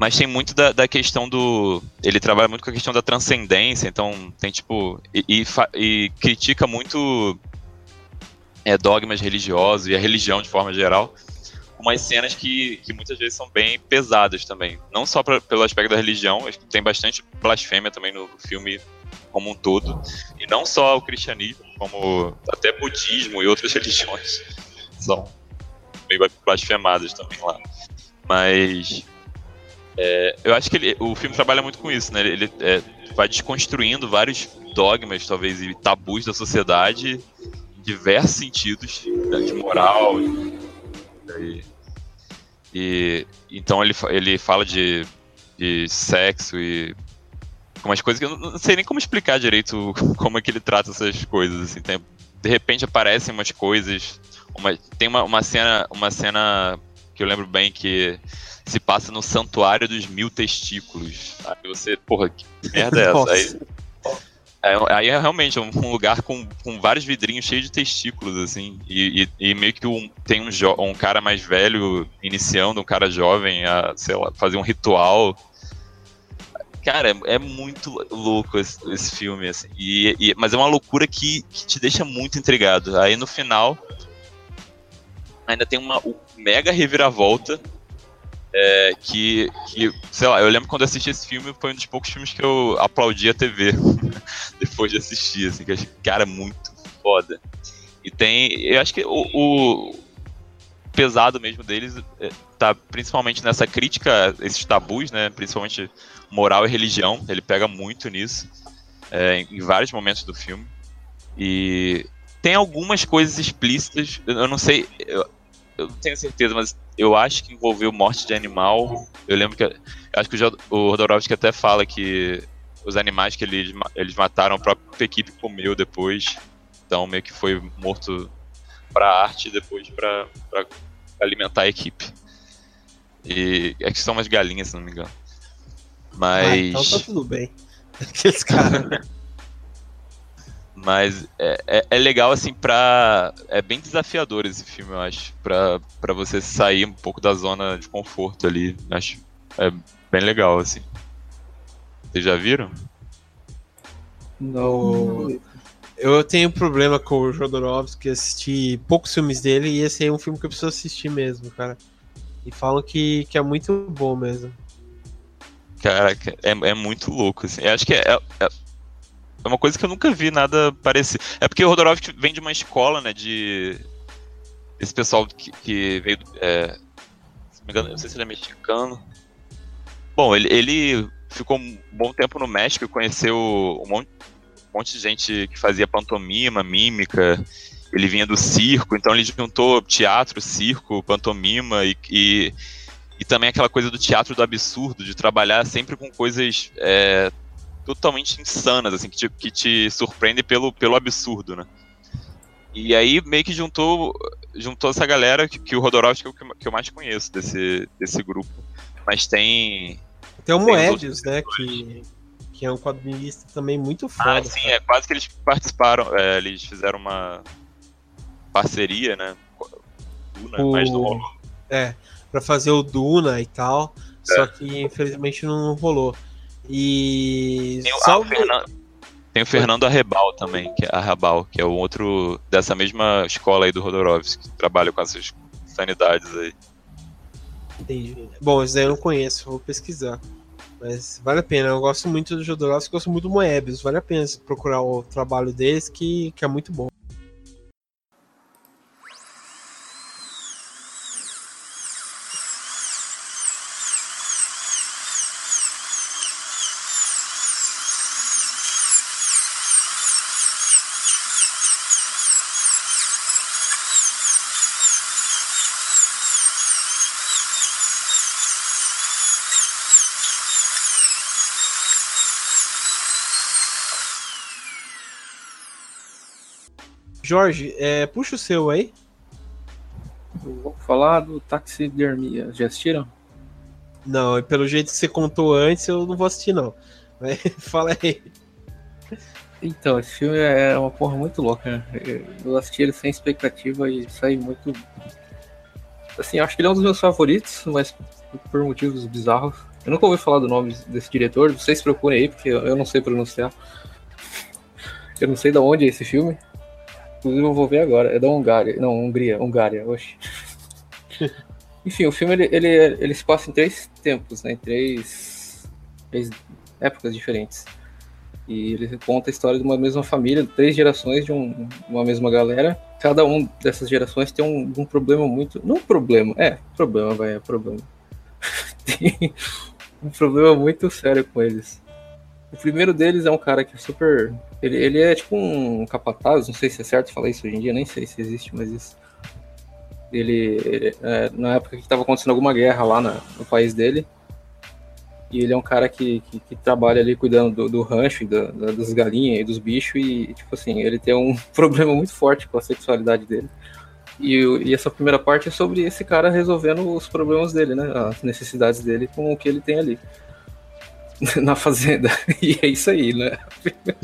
mas tem muito da, da, questão do. Ele trabalha muito com a questão da transcendência, então tem tipo. E, e, e critica muito é, dogmas religiosos e a religião de forma geral umas cenas que, que muitas vezes são bem pesadas também. Não só pra, pelo aspecto da religião, acho que tem bastante blasfêmia também no filme como um todo. E não só o cristianismo, como até budismo e outras [laughs] religiões são meio blasfemadas também lá. Mas é, eu acho que ele, o filme trabalha muito com isso, né? Ele, é, vai desconstruindo vários dogmas, talvez, e tabus da sociedade em diversos sentidos, né, de moral, e, e, então ele, ele fala de, de sexo e umas coisas que eu não sei nem como explicar direito [laughs] como é que ele trata essas coisas. Assim, tem, de repente aparecem umas coisas. Uma, tem uma, uma, cena, uma cena que eu lembro bem que se passa no Santuário dos Mil Testículos. Aí você, porra, que merda é essa? Aí, é, aí é realmente um, lugar com, com vários vidrinhos cheios de testículos, assim. E, e, e meio que um, tem um, um cara mais velho iniciando um cara jovem a, sei lá, fazer um ritual. Cara, é, é muito louco esse, esse filme, assim. E, e, mas é uma loucura que, que te deixa muito intrigado. Aí no final, ainda tem uma mega reviravolta é, que, que, sei lá, eu lembro quando assisti esse filme, foi um dos poucos filmes que eu aplaudi a TV [laughs] depois de assistir, assim, que eu achei, cara, muito foda. E tem, eu acho que o, o pesado mesmo deles é, tá principalmente nessa crítica esses tabus, né, principalmente moral e religião, ele pega muito nisso, é, em vários momentos do filme. E tem algumas coisas explícitas, eu não sei, eu não tenho certeza, mas eu acho que envolveu morte de animal. Eu lembro que. acho que o, o Rodorovsky até fala que os animais que eles, eles mataram, a própria equipe comeu depois. Então meio que foi morto pra arte e depois pra, pra alimentar a equipe. E é que são umas galinhas, se não me engano. Mas. Ah, então tá tudo bem. [laughs] Aqueles caras. Mas é, é, é, legal, assim, pra. É bem desafiador esse filme, eu acho. Pra, pra você sair um pouco da zona de conforto ali. Acho. É bem legal, assim. Vocês já viram? Não. Eu tenho problema com o Jodorowsky, assisti poucos filmes dele e esse é um filme que eu preciso assistir mesmo, cara. E falam que, que é muito bom mesmo. Caraca, é, é muito louco, assim. Eu acho que é, é, é uma coisa que eu nunca vi nada parecido. É porque o Rodorovsky vem de uma escola, né, de... Esse pessoal que, que veio... É, se não me engano, não sei se ele é mexicano. Bom, ele, ele ficou um bom tempo no México conheceu um monte, um monte de gente que fazia pantomima, mímica. Ele vinha do circo, então ele juntou teatro, circo, pantomima e, e, e também aquela coisa do teatro do absurdo, de trabalhar sempre com coisas é, totalmente insanas, assim, que te, que te surpreende pelo, pelo absurdo, né? E aí meio que juntou, juntou essa galera que, que o Rodorovsky é o que, que eu mais conheço desse, desse grupo. Mas tem. Tem o Moebius, né? Que, que é um quadrinista também muito foda. Ah, sim, cara. é quase que eles participaram, é, eles fizeram uma. parceria, né? Duna, O- mas não rolou. É, pra fazer o Duna e tal. Só que infelizmente não rolou. E. Tem o, só ah, Fernan- tem o Fernando Arrebal também, que é Arrabal, que é o outro dessa mesma escola aí do Rodorovski, que trabalha com essas sanidades aí. Entendi. Bom, esse daí eu não conheço, vou pesquisar. Mas vale a pena, eu gosto muito do Jodorowsky, gosto muito do Moebius, vale a pena procurar o trabalho deles, que, que é muito bom. Jorge, é, puxa o seu aí. Eu vou falar do Taxidermia. Já assistiram? Não, e pelo jeito que você contou antes, eu não vou assistir, não. Mas [laughs] fala aí. Então, esse filme é uma porra muito louca, né? Eu assisti ele sem expectativa e saí muito. Assim, acho que ele é um dos meus favoritos, mas por motivos bizarros. Eu nunca ouvi falar do nome desse diretor, vocês procurem aí, porque eu não sei pronunciar. Eu não sei de onde é esse filme. Inclusive eu vou ver agora. É da Hungária. Não, Hungria. Hungária, oxe. [laughs] Enfim, o filme ele, ele, ele se passa em três tempos, né? Em três, três épocas diferentes. E ele conta a história de uma mesma família, três gerações de um- uma mesma galera. Cada um dessas gerações tem um, um problema muito. Não um problema, é, problema, vai, é problema. [laughs] tem um problema muito sério com eles. O primeiro deles é um cara que é super. Ele, ele é tipo um capataz, não sei se é certo falar isso hoje em dia, nem sei se existe, mas isso. Ele, ele, é, na época que estava acontecendo alguma guerra lá na- no país dele, e ele é um cara que, que, que trabalha ali cuidando do, do rancho, da, da- das galinhas e dos bichos, e, tipo assim, ele tem um [laughs] problema muito forte com a sexualidade dele. E, e essa primeira parte é sobre esse cara resolvendo os problemas dele, né? As necessidades dele com o que ele tem ali. [laughs] Na fazenda. E é isso aí, né?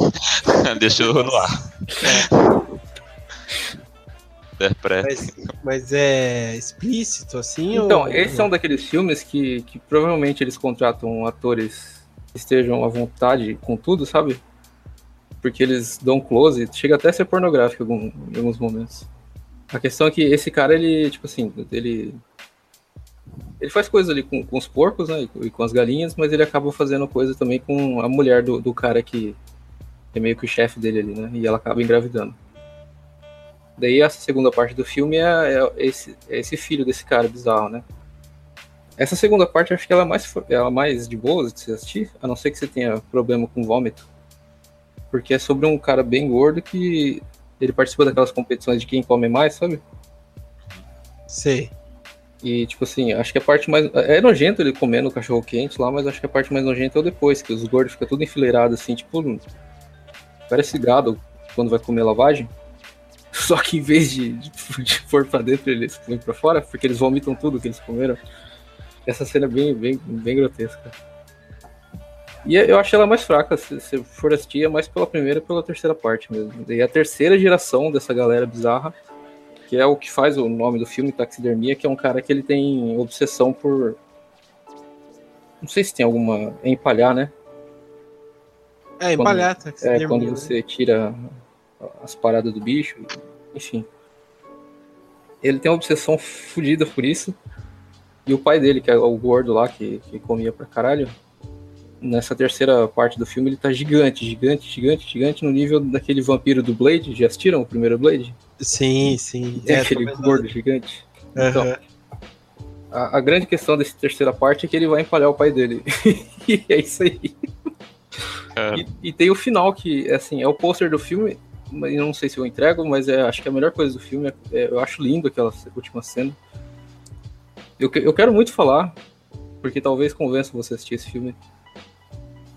[laughs] Deixou no ar. Interpreta. Mas, mas é explícito, assim? Então, ou... esse é um daqueles filmes que, que provavelmente eles contratam atores que estejam à vontade com tudo, sabe? Porque eles dão close, chega até a ser pornográfico em alguns momentos. A questão é que esse cara, ele, tipo assim, ele. Ele faz coisa ali com, com os porcos, né? E com- as galinhas, mas ele acaba fazendo coisa também com a mulher do, do cara que é meio que o chefe dele ali, né? E ela acaba engravidando. Daí a segunda parte do filme é, é esse, é esse filho desse cara bizarro, né? Essa segunda parte acho que ela é mais, ela é mais de boa de se assistir, a não ser que você tenha problema com vômito. Porque é sobre um cara bem gordo que ele participa daquelas competições de quem come mais, sabe? Sei. E, tipo assim, acho que a parte mais. É nojento ele comendo o cachorro quente lá, mas acho que a parte mais nojenta é o depois, que os gordos ficam tudo enfileirado assim, tipo. Parece gado quando vai comer lavagem. [laughs] Só que em vez de, de, de pôr pra dentro, eles põem pra fora, porque eles vomitam tudo que eles comeram. Essa cena é bem, bem, bem grotesca. E eu acho ela mais fraca, se se for assistir, é mais pela primeira e pela terceira parte mesmo. E a terceira geração dessa galera bizarra que é o que faz o nome do filme, Taxidermia, que é um cara que ele tem obsessão por. Não sei se tem alguma. É empalhar, né? É, empalhar, tá? É quando você tira as paradas do bicho, enfim. Ele tem uma obsessão fodida por isso. E o pai dele, que é o gordo lá, que, que comia pra caralho, nessa terceira parte do filme ele tá gigante, gigante, gigante, gigante, no nível daquele vampiro do Blade. Já assistiram o primeiro Blade? Sim, sim. Tem É, aquele gordo gigante. Aham. Então, a, a grande questão dessa terceira parte é que ele vai empalhar o pai dele. [laughs] e é isso aí. Cara, E, e tem o final, que assim, é o pôster do filme, mas eu não sei se eu entrego, mas é, acho que a melhor coisa do filme é, é- eu acho lindo aquela última cena. Eu, eu quero muito falar, porque talvez convença você a assistir esse filme,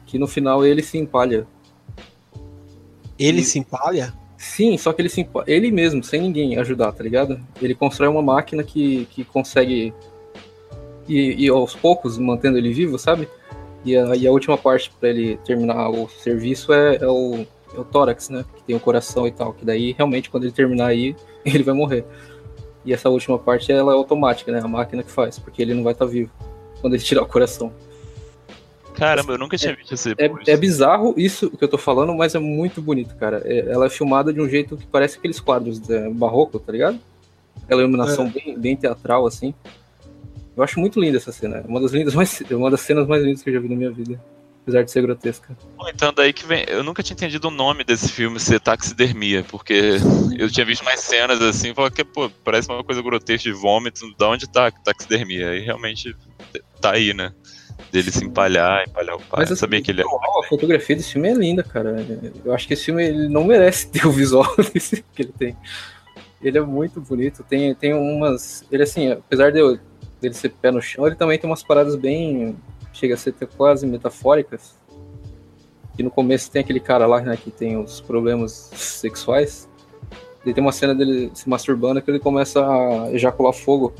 que no final ele se empalha. Ele se empalha? Sim, só que ele se empa- ele mesmo, sem ninguém ajudar, tá ligado? Ele constrói uma máquina que, que consegue ir, ir aos poucos mantendo ele vivo, sabe? E a, e a última parte para ele terminar o serviço é, é o, é o tórax, né? Que tem o coração e tal. Que daí, realmente, quando ele terminar aí, [laughs] ele vai morrer. E essa última parte, ela é automática, né? A máquina que faz, porque ele não vai estar tá vivo quando ele tirar o coração. Caramba, eu nunca tinha visto esse. É, é, bizarro isso que eu tô falando, mas é muito bonito, cara. É, ela é filmada de um jeito que parece aqueles quadros de, barroco, tá ligado? Aquela iluminação é. bem, bem teatral, assim. Eu acho muito linda essa cena. É uma das lindas mais, é uma das cenas mais lindas que eu já vi na minha vida. Apesar de ser grotesca. Então daí que vem. Eu nunca tinha entendido o nome desse filme ser taxidermia, porque eu tinha visto mais cenas assim, falei que, pô, parece uma coisa grotesca de vômito. Da onde tá taxidermia? E realmente tá aí, né? Dele se empalhar, empalhar o pai. Mas, eu sabia que ele é. A fotografia desse filme é linda, cara. Eu acho que esse filme ele não merece ter o visual [laughs] desse que ele tem. Ele é muito bonito. Tem, tem umas. Ele, assim, apesar de eu, dele ser pé no chão, ele também tem umas paradas bem. Chega a ser quase metafóricas. E no começo tem aquele cara lá né, que tem os problemas sexuais. E tem uma cena dele se masturbando que ele começa a ejacular fogo.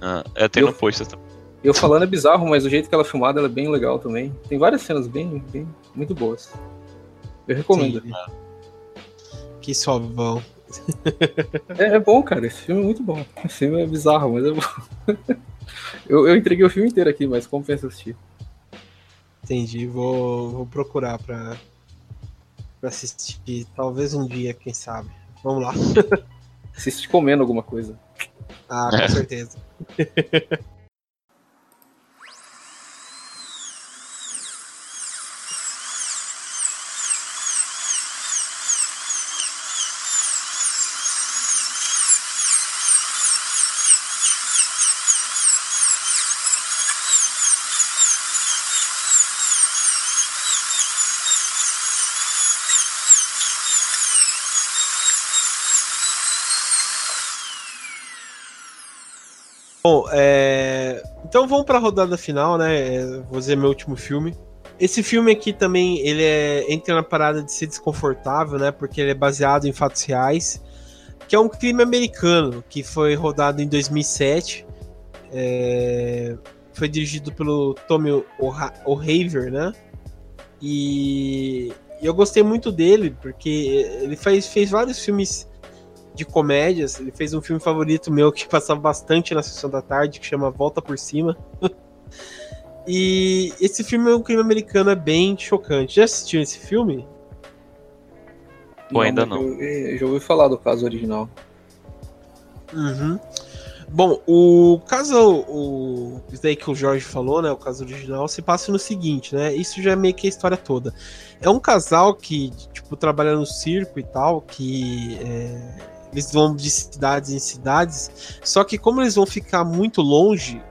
Ah, é, tem eu, no pôster também. Eu falando é bizarro, mas o jeito que ela é filmada ela é bem legal também. Tem várias cenas bem, bem muito boas. Eu recomendo. Sim. Que só bom. é, é, bom, cara. Esse filme é muito bom. Esse filme é bizarro, mas é bom. [laughs] eu, eu entreguei o filme inteiro aqui, mas compensa assistir. Entendi. Vou, vou procurar pra, pra assistir. Talvez um dia, quem sabe. Vamos lá. [laughs] Assiste comendo alguma coisa. Ah, com é. certeza. [laughs] Bom, é... então vamos para a rodada final, né? É, vou dizer meu último filme. Esse filme aqui também, ele é... entra na parada de ser desconfortável, né? Porque ele é baseado em fatos reais, que é um crime americano que foi rodado em 2007. É... Foi dirigido pelo Tommy O'Haver, né? E eu gostei muito dele, porque ele faz, fez vários filmes de comédias. Ele fez um filme favorito meu que passava bastante na sessão da tarde, que chama Volta por Cima. [laughs] e esse filme é um crime americano, é bem chocante. Já assistiu esse filme? Ou ainda não. Eu, já ouvi falar do caso original. Uhum. Bom, o caso, o, isso daí que o Jorge falou, né? O caso original, se passa no seguinte, né? Isso já é meio que a história toda. É um casal que, tipo, trabalha no circo e tal, que é, eles vão de cidades em cidades, só que como eles vão ficar muito longe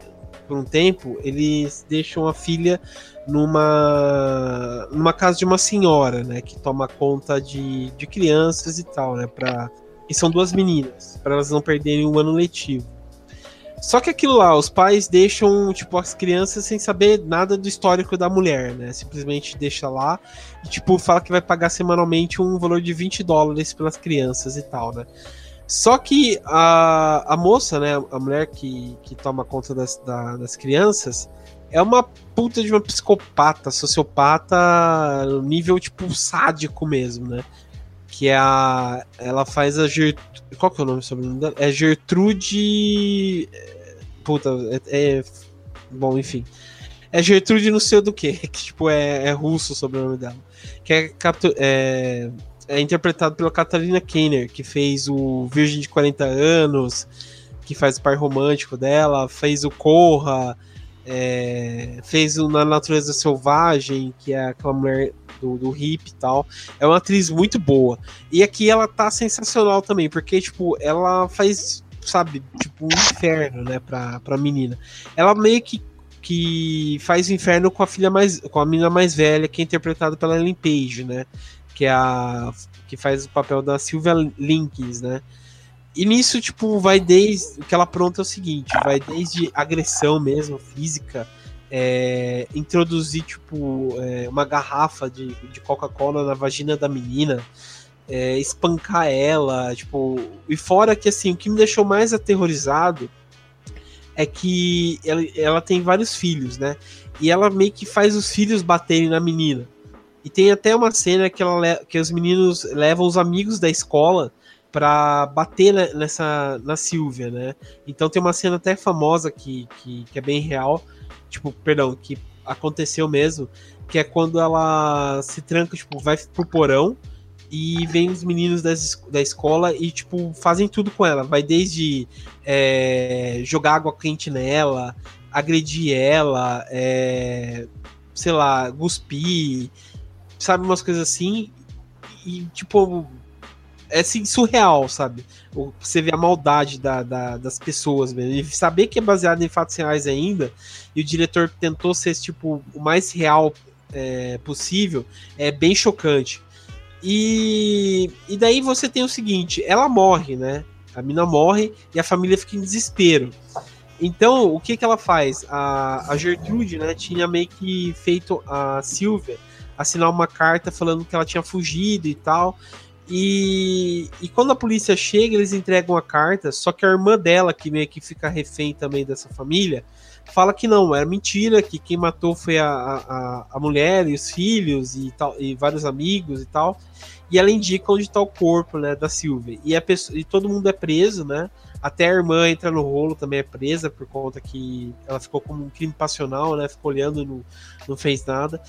por um tempo, eles deixam a filha numa numa casa de uma senhora, né, que toma conta de, de crianças e tal, né, para e são duas meninas, para elas não perderem o ano letivo. Só que aquilo lá, os pais deixam, tipo, as crianças sem saber nada do histórico da mulher, né? Simplesmente deixa lá e, tipo, fala que vai pagar semanalmente um valor de 20 dólares pelas crianças e tal, né? Só que a, a moça, né, a mulher que, que toma conta das, da, das crianças, é uma puta de uma psicopata, sociopata, nível, tipo, sádico mesmo, né? Que é a. Ela faz a Gertrude. Qual que é o nome sobre dela? É Gertrude. Puta, é, é. Bom, enfim. É Gertrude não sei do que, [laughs] que tipo, é, é russo sobre o nome dela. Que é, é, é interpretado pela Catalina Kenner, que fez o Virgem de 40 Anos, que faz o par romântico dela, fez o Corra, é, fez o Na Natureza Selvagem, que é aquela mulher do, do hip e tal. É uma atriz muito boa. E aqui ela tá sensacional também, porque, tipo, ela faz, sabe, tipo, um inferno, né, pra, pra menina. Ela meio que que faz inferno com a filha mais com a menina mais velha, que é interpretada pela Ellen Page, né? Que é a que faz o papel da Sylvia Links, né? E nisso, tipo, vai desde. O que ela pronta é o seguinte: vai desde agressão mesmo, física, é, introduzir, tipo, é, uma garrafa de, de Coca-Cola na vagina da menina, é, espancar ela, tipo. E fora que, assim, o que me deixou mais aterrorizado é que ela, ela tem vários filhos, né? E ela meio que faz os filhos baterem na menina. E tem até uma cena que, ela, que os meninos levam os amigos da escola para bater nessa na Silvia, né? Então tem uma cena até famosa que, que, que, é bem real, tipo, perdão, que aconteceu mesmo, que é quando ela se tranca, tipo, vai pro porão e vem os meninos das, da escola e, tipo, fazem tudo com ela. Vai desde é, jogar água quente nela, agredir ela, é, sei lá, cuspir, sabe, umas coisas assim. E, tipo, é assim, surreal, sabe? Você vê a maldade da, da, das pessoas mesmo. E saber que é baseado em fatos reais ainda, e o diretor tentou ser, tipo, o mais real é, possível, é bem chocante. E, e daí você tem o seguinte: ela morre, né? A mina morre e a família fica em desespero. Então, o que, que ela faz? A, a Gertrude, né, tinha meio que feito a Silvia assinar uma carta falando que ela tinha fugido e tal. E, e quando a polícia chega, eles entregam a carta, só que a irmã dela, que meio que fica refém também dessa família, fala que não, era mentira, que quem matou foi a, a, a mulher e os filhos e, tal, e vários amigos e tal. E ela indica onde está o corpo né, da Silvia. E, a pessoa, e todo mundo é preso, né? Até a irmã entra no rolo, também é presa, por conta que ela ficou como um crime passional, né? Ficou olhando e não, não fez nada.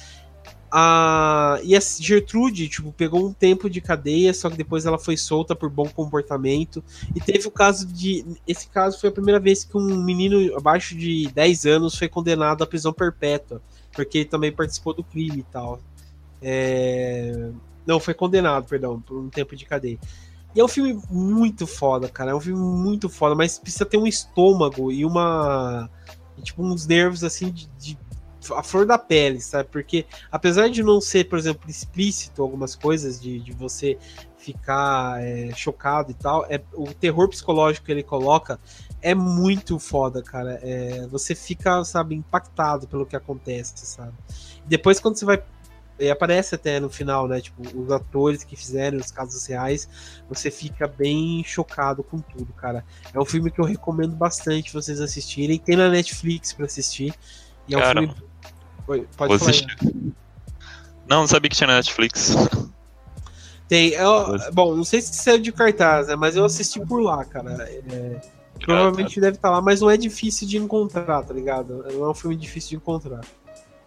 A, e a Gertrude, tipo, pegou um tempo de cadeia, só que depois ela foi solta por bom comportamento. E teve o caso de. Esse caso foi a primeira vez que um menino abaixo de 10 anos foi condenado à prisão perpétua, porque ele também participou do crime e tal. É... Não, foi condenado, perdão, por um tempo de cadeia. E é um filme muito foda, cara. É um filme muito foda, mas precisa ter um estômago e uma. Tipo, uns nervos assim de, de a flor da pele, sabe? Porque apesar de não ser, por exemplo, explícito algumas coisas, de, de você ficar é, chocado e tal, é, o terror psicológico que ele coloca é muito foda, cara. É, você fica, sabe, impactado pelo que acontece, sabe? Depois, quando você vai. E aparece até no final, né? Tipo, os atores que fizeram os casos reais, você fica bem chocado com tudo, cara. É um filme que eu recomendo bastante vocês assistirem. Tem na Netflix para assistir. E é um Cara, filme Oi, pode Vou falar. assistir. Não, não sabia que tinha na Netflix. Tem, eu- bom, não sei se saiu de cartaz, né, mas eu assisti por lá, cara. É, provavelmente deve estar lá, mas não é difícil de encontrar, tá ligado? Não é um filme difícil de encontrar.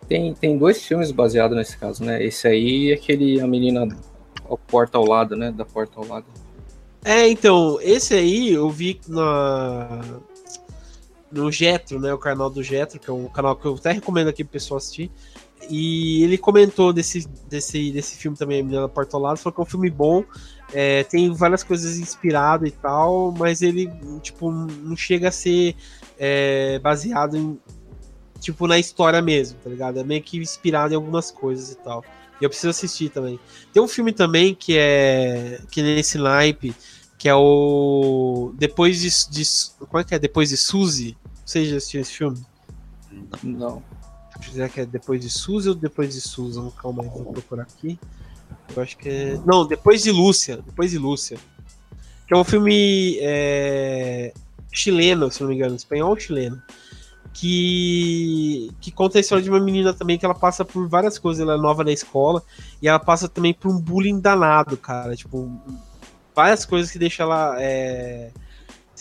Tem, tem dois filmes baseados nesse caso, né? Esse aí e aquele A Menina ao Porta ao Lado, né? Da Porta ao Lado. É, então, esse aí eu vi na no Getro, né, o canal do Getro, que é um canal que eu até recomendo aqui pro pessoal assistir. E ele comentou desse, desse, desse filme também, A Menina Porta ao Lado, falou que é um filme bom, é, tem várias coisas inspirado e tal, mas ele, tipo, não chega a ser é, baseado em, tipo, na história mesmo, tá ligado? É meio que inspirado em algumas coisas e tal. E eu preciso assistir também. Tem um filme também que é que nesse naipe, que é o depois de, de como é que é depois de Suzy você já assistiu esse filme? Não. será que é depois de Suzy ou depois de Susan calma aí vou procurar aqui. Eu acho que é não depois de Lúcia depois de Lúcia. Que é um filme é, chileno se não me engano espanhol ou chileno. Que, que conta a história de uma menina também que ela passa por várias coisas, ela é nova na escola e ela passa também por um bullying danado, cara, tipo, várias coisas que deixam ela, é,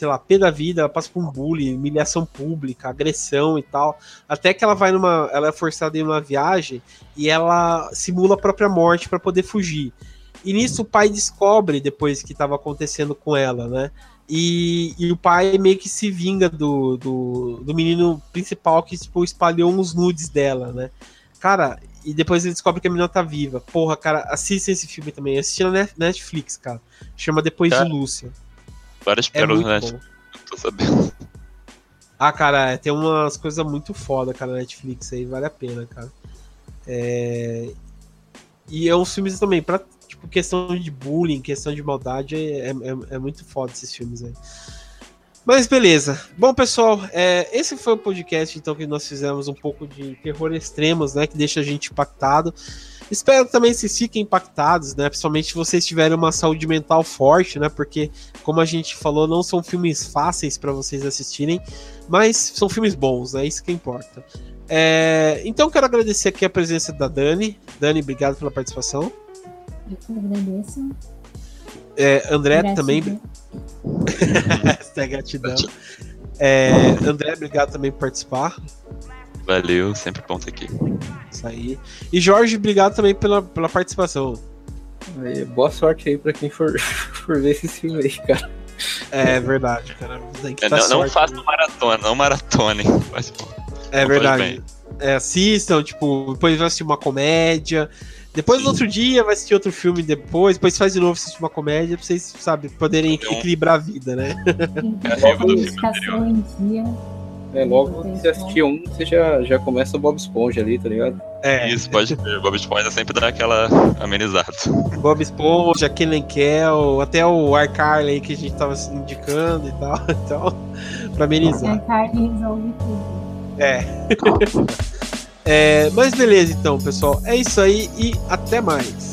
sei lá, pé da vida, ela passa por um bullying, humilhação pública, agressão e tal, até que ela vai numa, ela é forçada em uma viagem e ela simula a própria morte para poder fugir. E nisso o pai descobre depois que estava acontecendo com ela, né? E, e, o pai meio que se vinga do, do, do menino principal que tipo, espalhou uns nudes dela, né? Cara, e depois ele descobre que a menina tá viva. Porra, cara, assista esse filme também. Assisti na Netflix, cara. Chama Depois cara, de Lúcia. Várias é pérolas na bom. Netflix. Tô sabendo. [laughs] Ah, cara, tem umas coisas muito foda, cara, na Netflix aí. Vale a pena, cara. É... E é uns filmes também, pra tipo, questão de bullying, questão de maldade, é, é, é muito foda esses filmes aí. Mas beleza. Bom, pessoal, é, esse foi o podcast então que nós fizemos um pouco de terror extremos, né? Que deixa a gente impactado. Espero também que vocês fiquem impactados, né? Principalmente se vocês tiverem uma saúde mental forte, né? Porque, como a gente falou, não são filmes fáceis para vocês assistirem, mas são filmes bons, né? Isso que importa. É, então quero agradecer aqui a presença da Dani. Dani, obrigado pela participação. Eu que agradeço. É, André Gratidão. também. [laughs] Essa é gratidão. É, André, obrigado também por participar. Valeu, sempre bom estar aqui. Isso aí. E Jorge, obrigado também pela, pela participação. E boa sorte aí pra quem for, [laughs] for ver esse filme aí, cara. É verdade, cara. Tem que É, dar não, não façam maratona, não maratone. [laughs] Mas, pô, É verdade. É, assistam, tipo, depois vai assistir uma comédia. Depois Sim. no outro dia vai assistir outro filme depois, depois faz de novo assistir uma comédia pra vocês, sabe, poderem Então- equilibrar a vida, né? Que É, ter É, logo que você assistir um, você já, já começa o Bob Esponja ali, tá ligado? É, Isso, pode ver. Bob Esponja sempre dá aquela amenizada. Bob Esponja, Kenan Kel, até o iCarly aí que a gente tava indicando e tal, [laughs] então, pra amenizar. carne resolve tudo. É. [laughs] é. Mas beleza então, pessoal, é isso aí e até mais.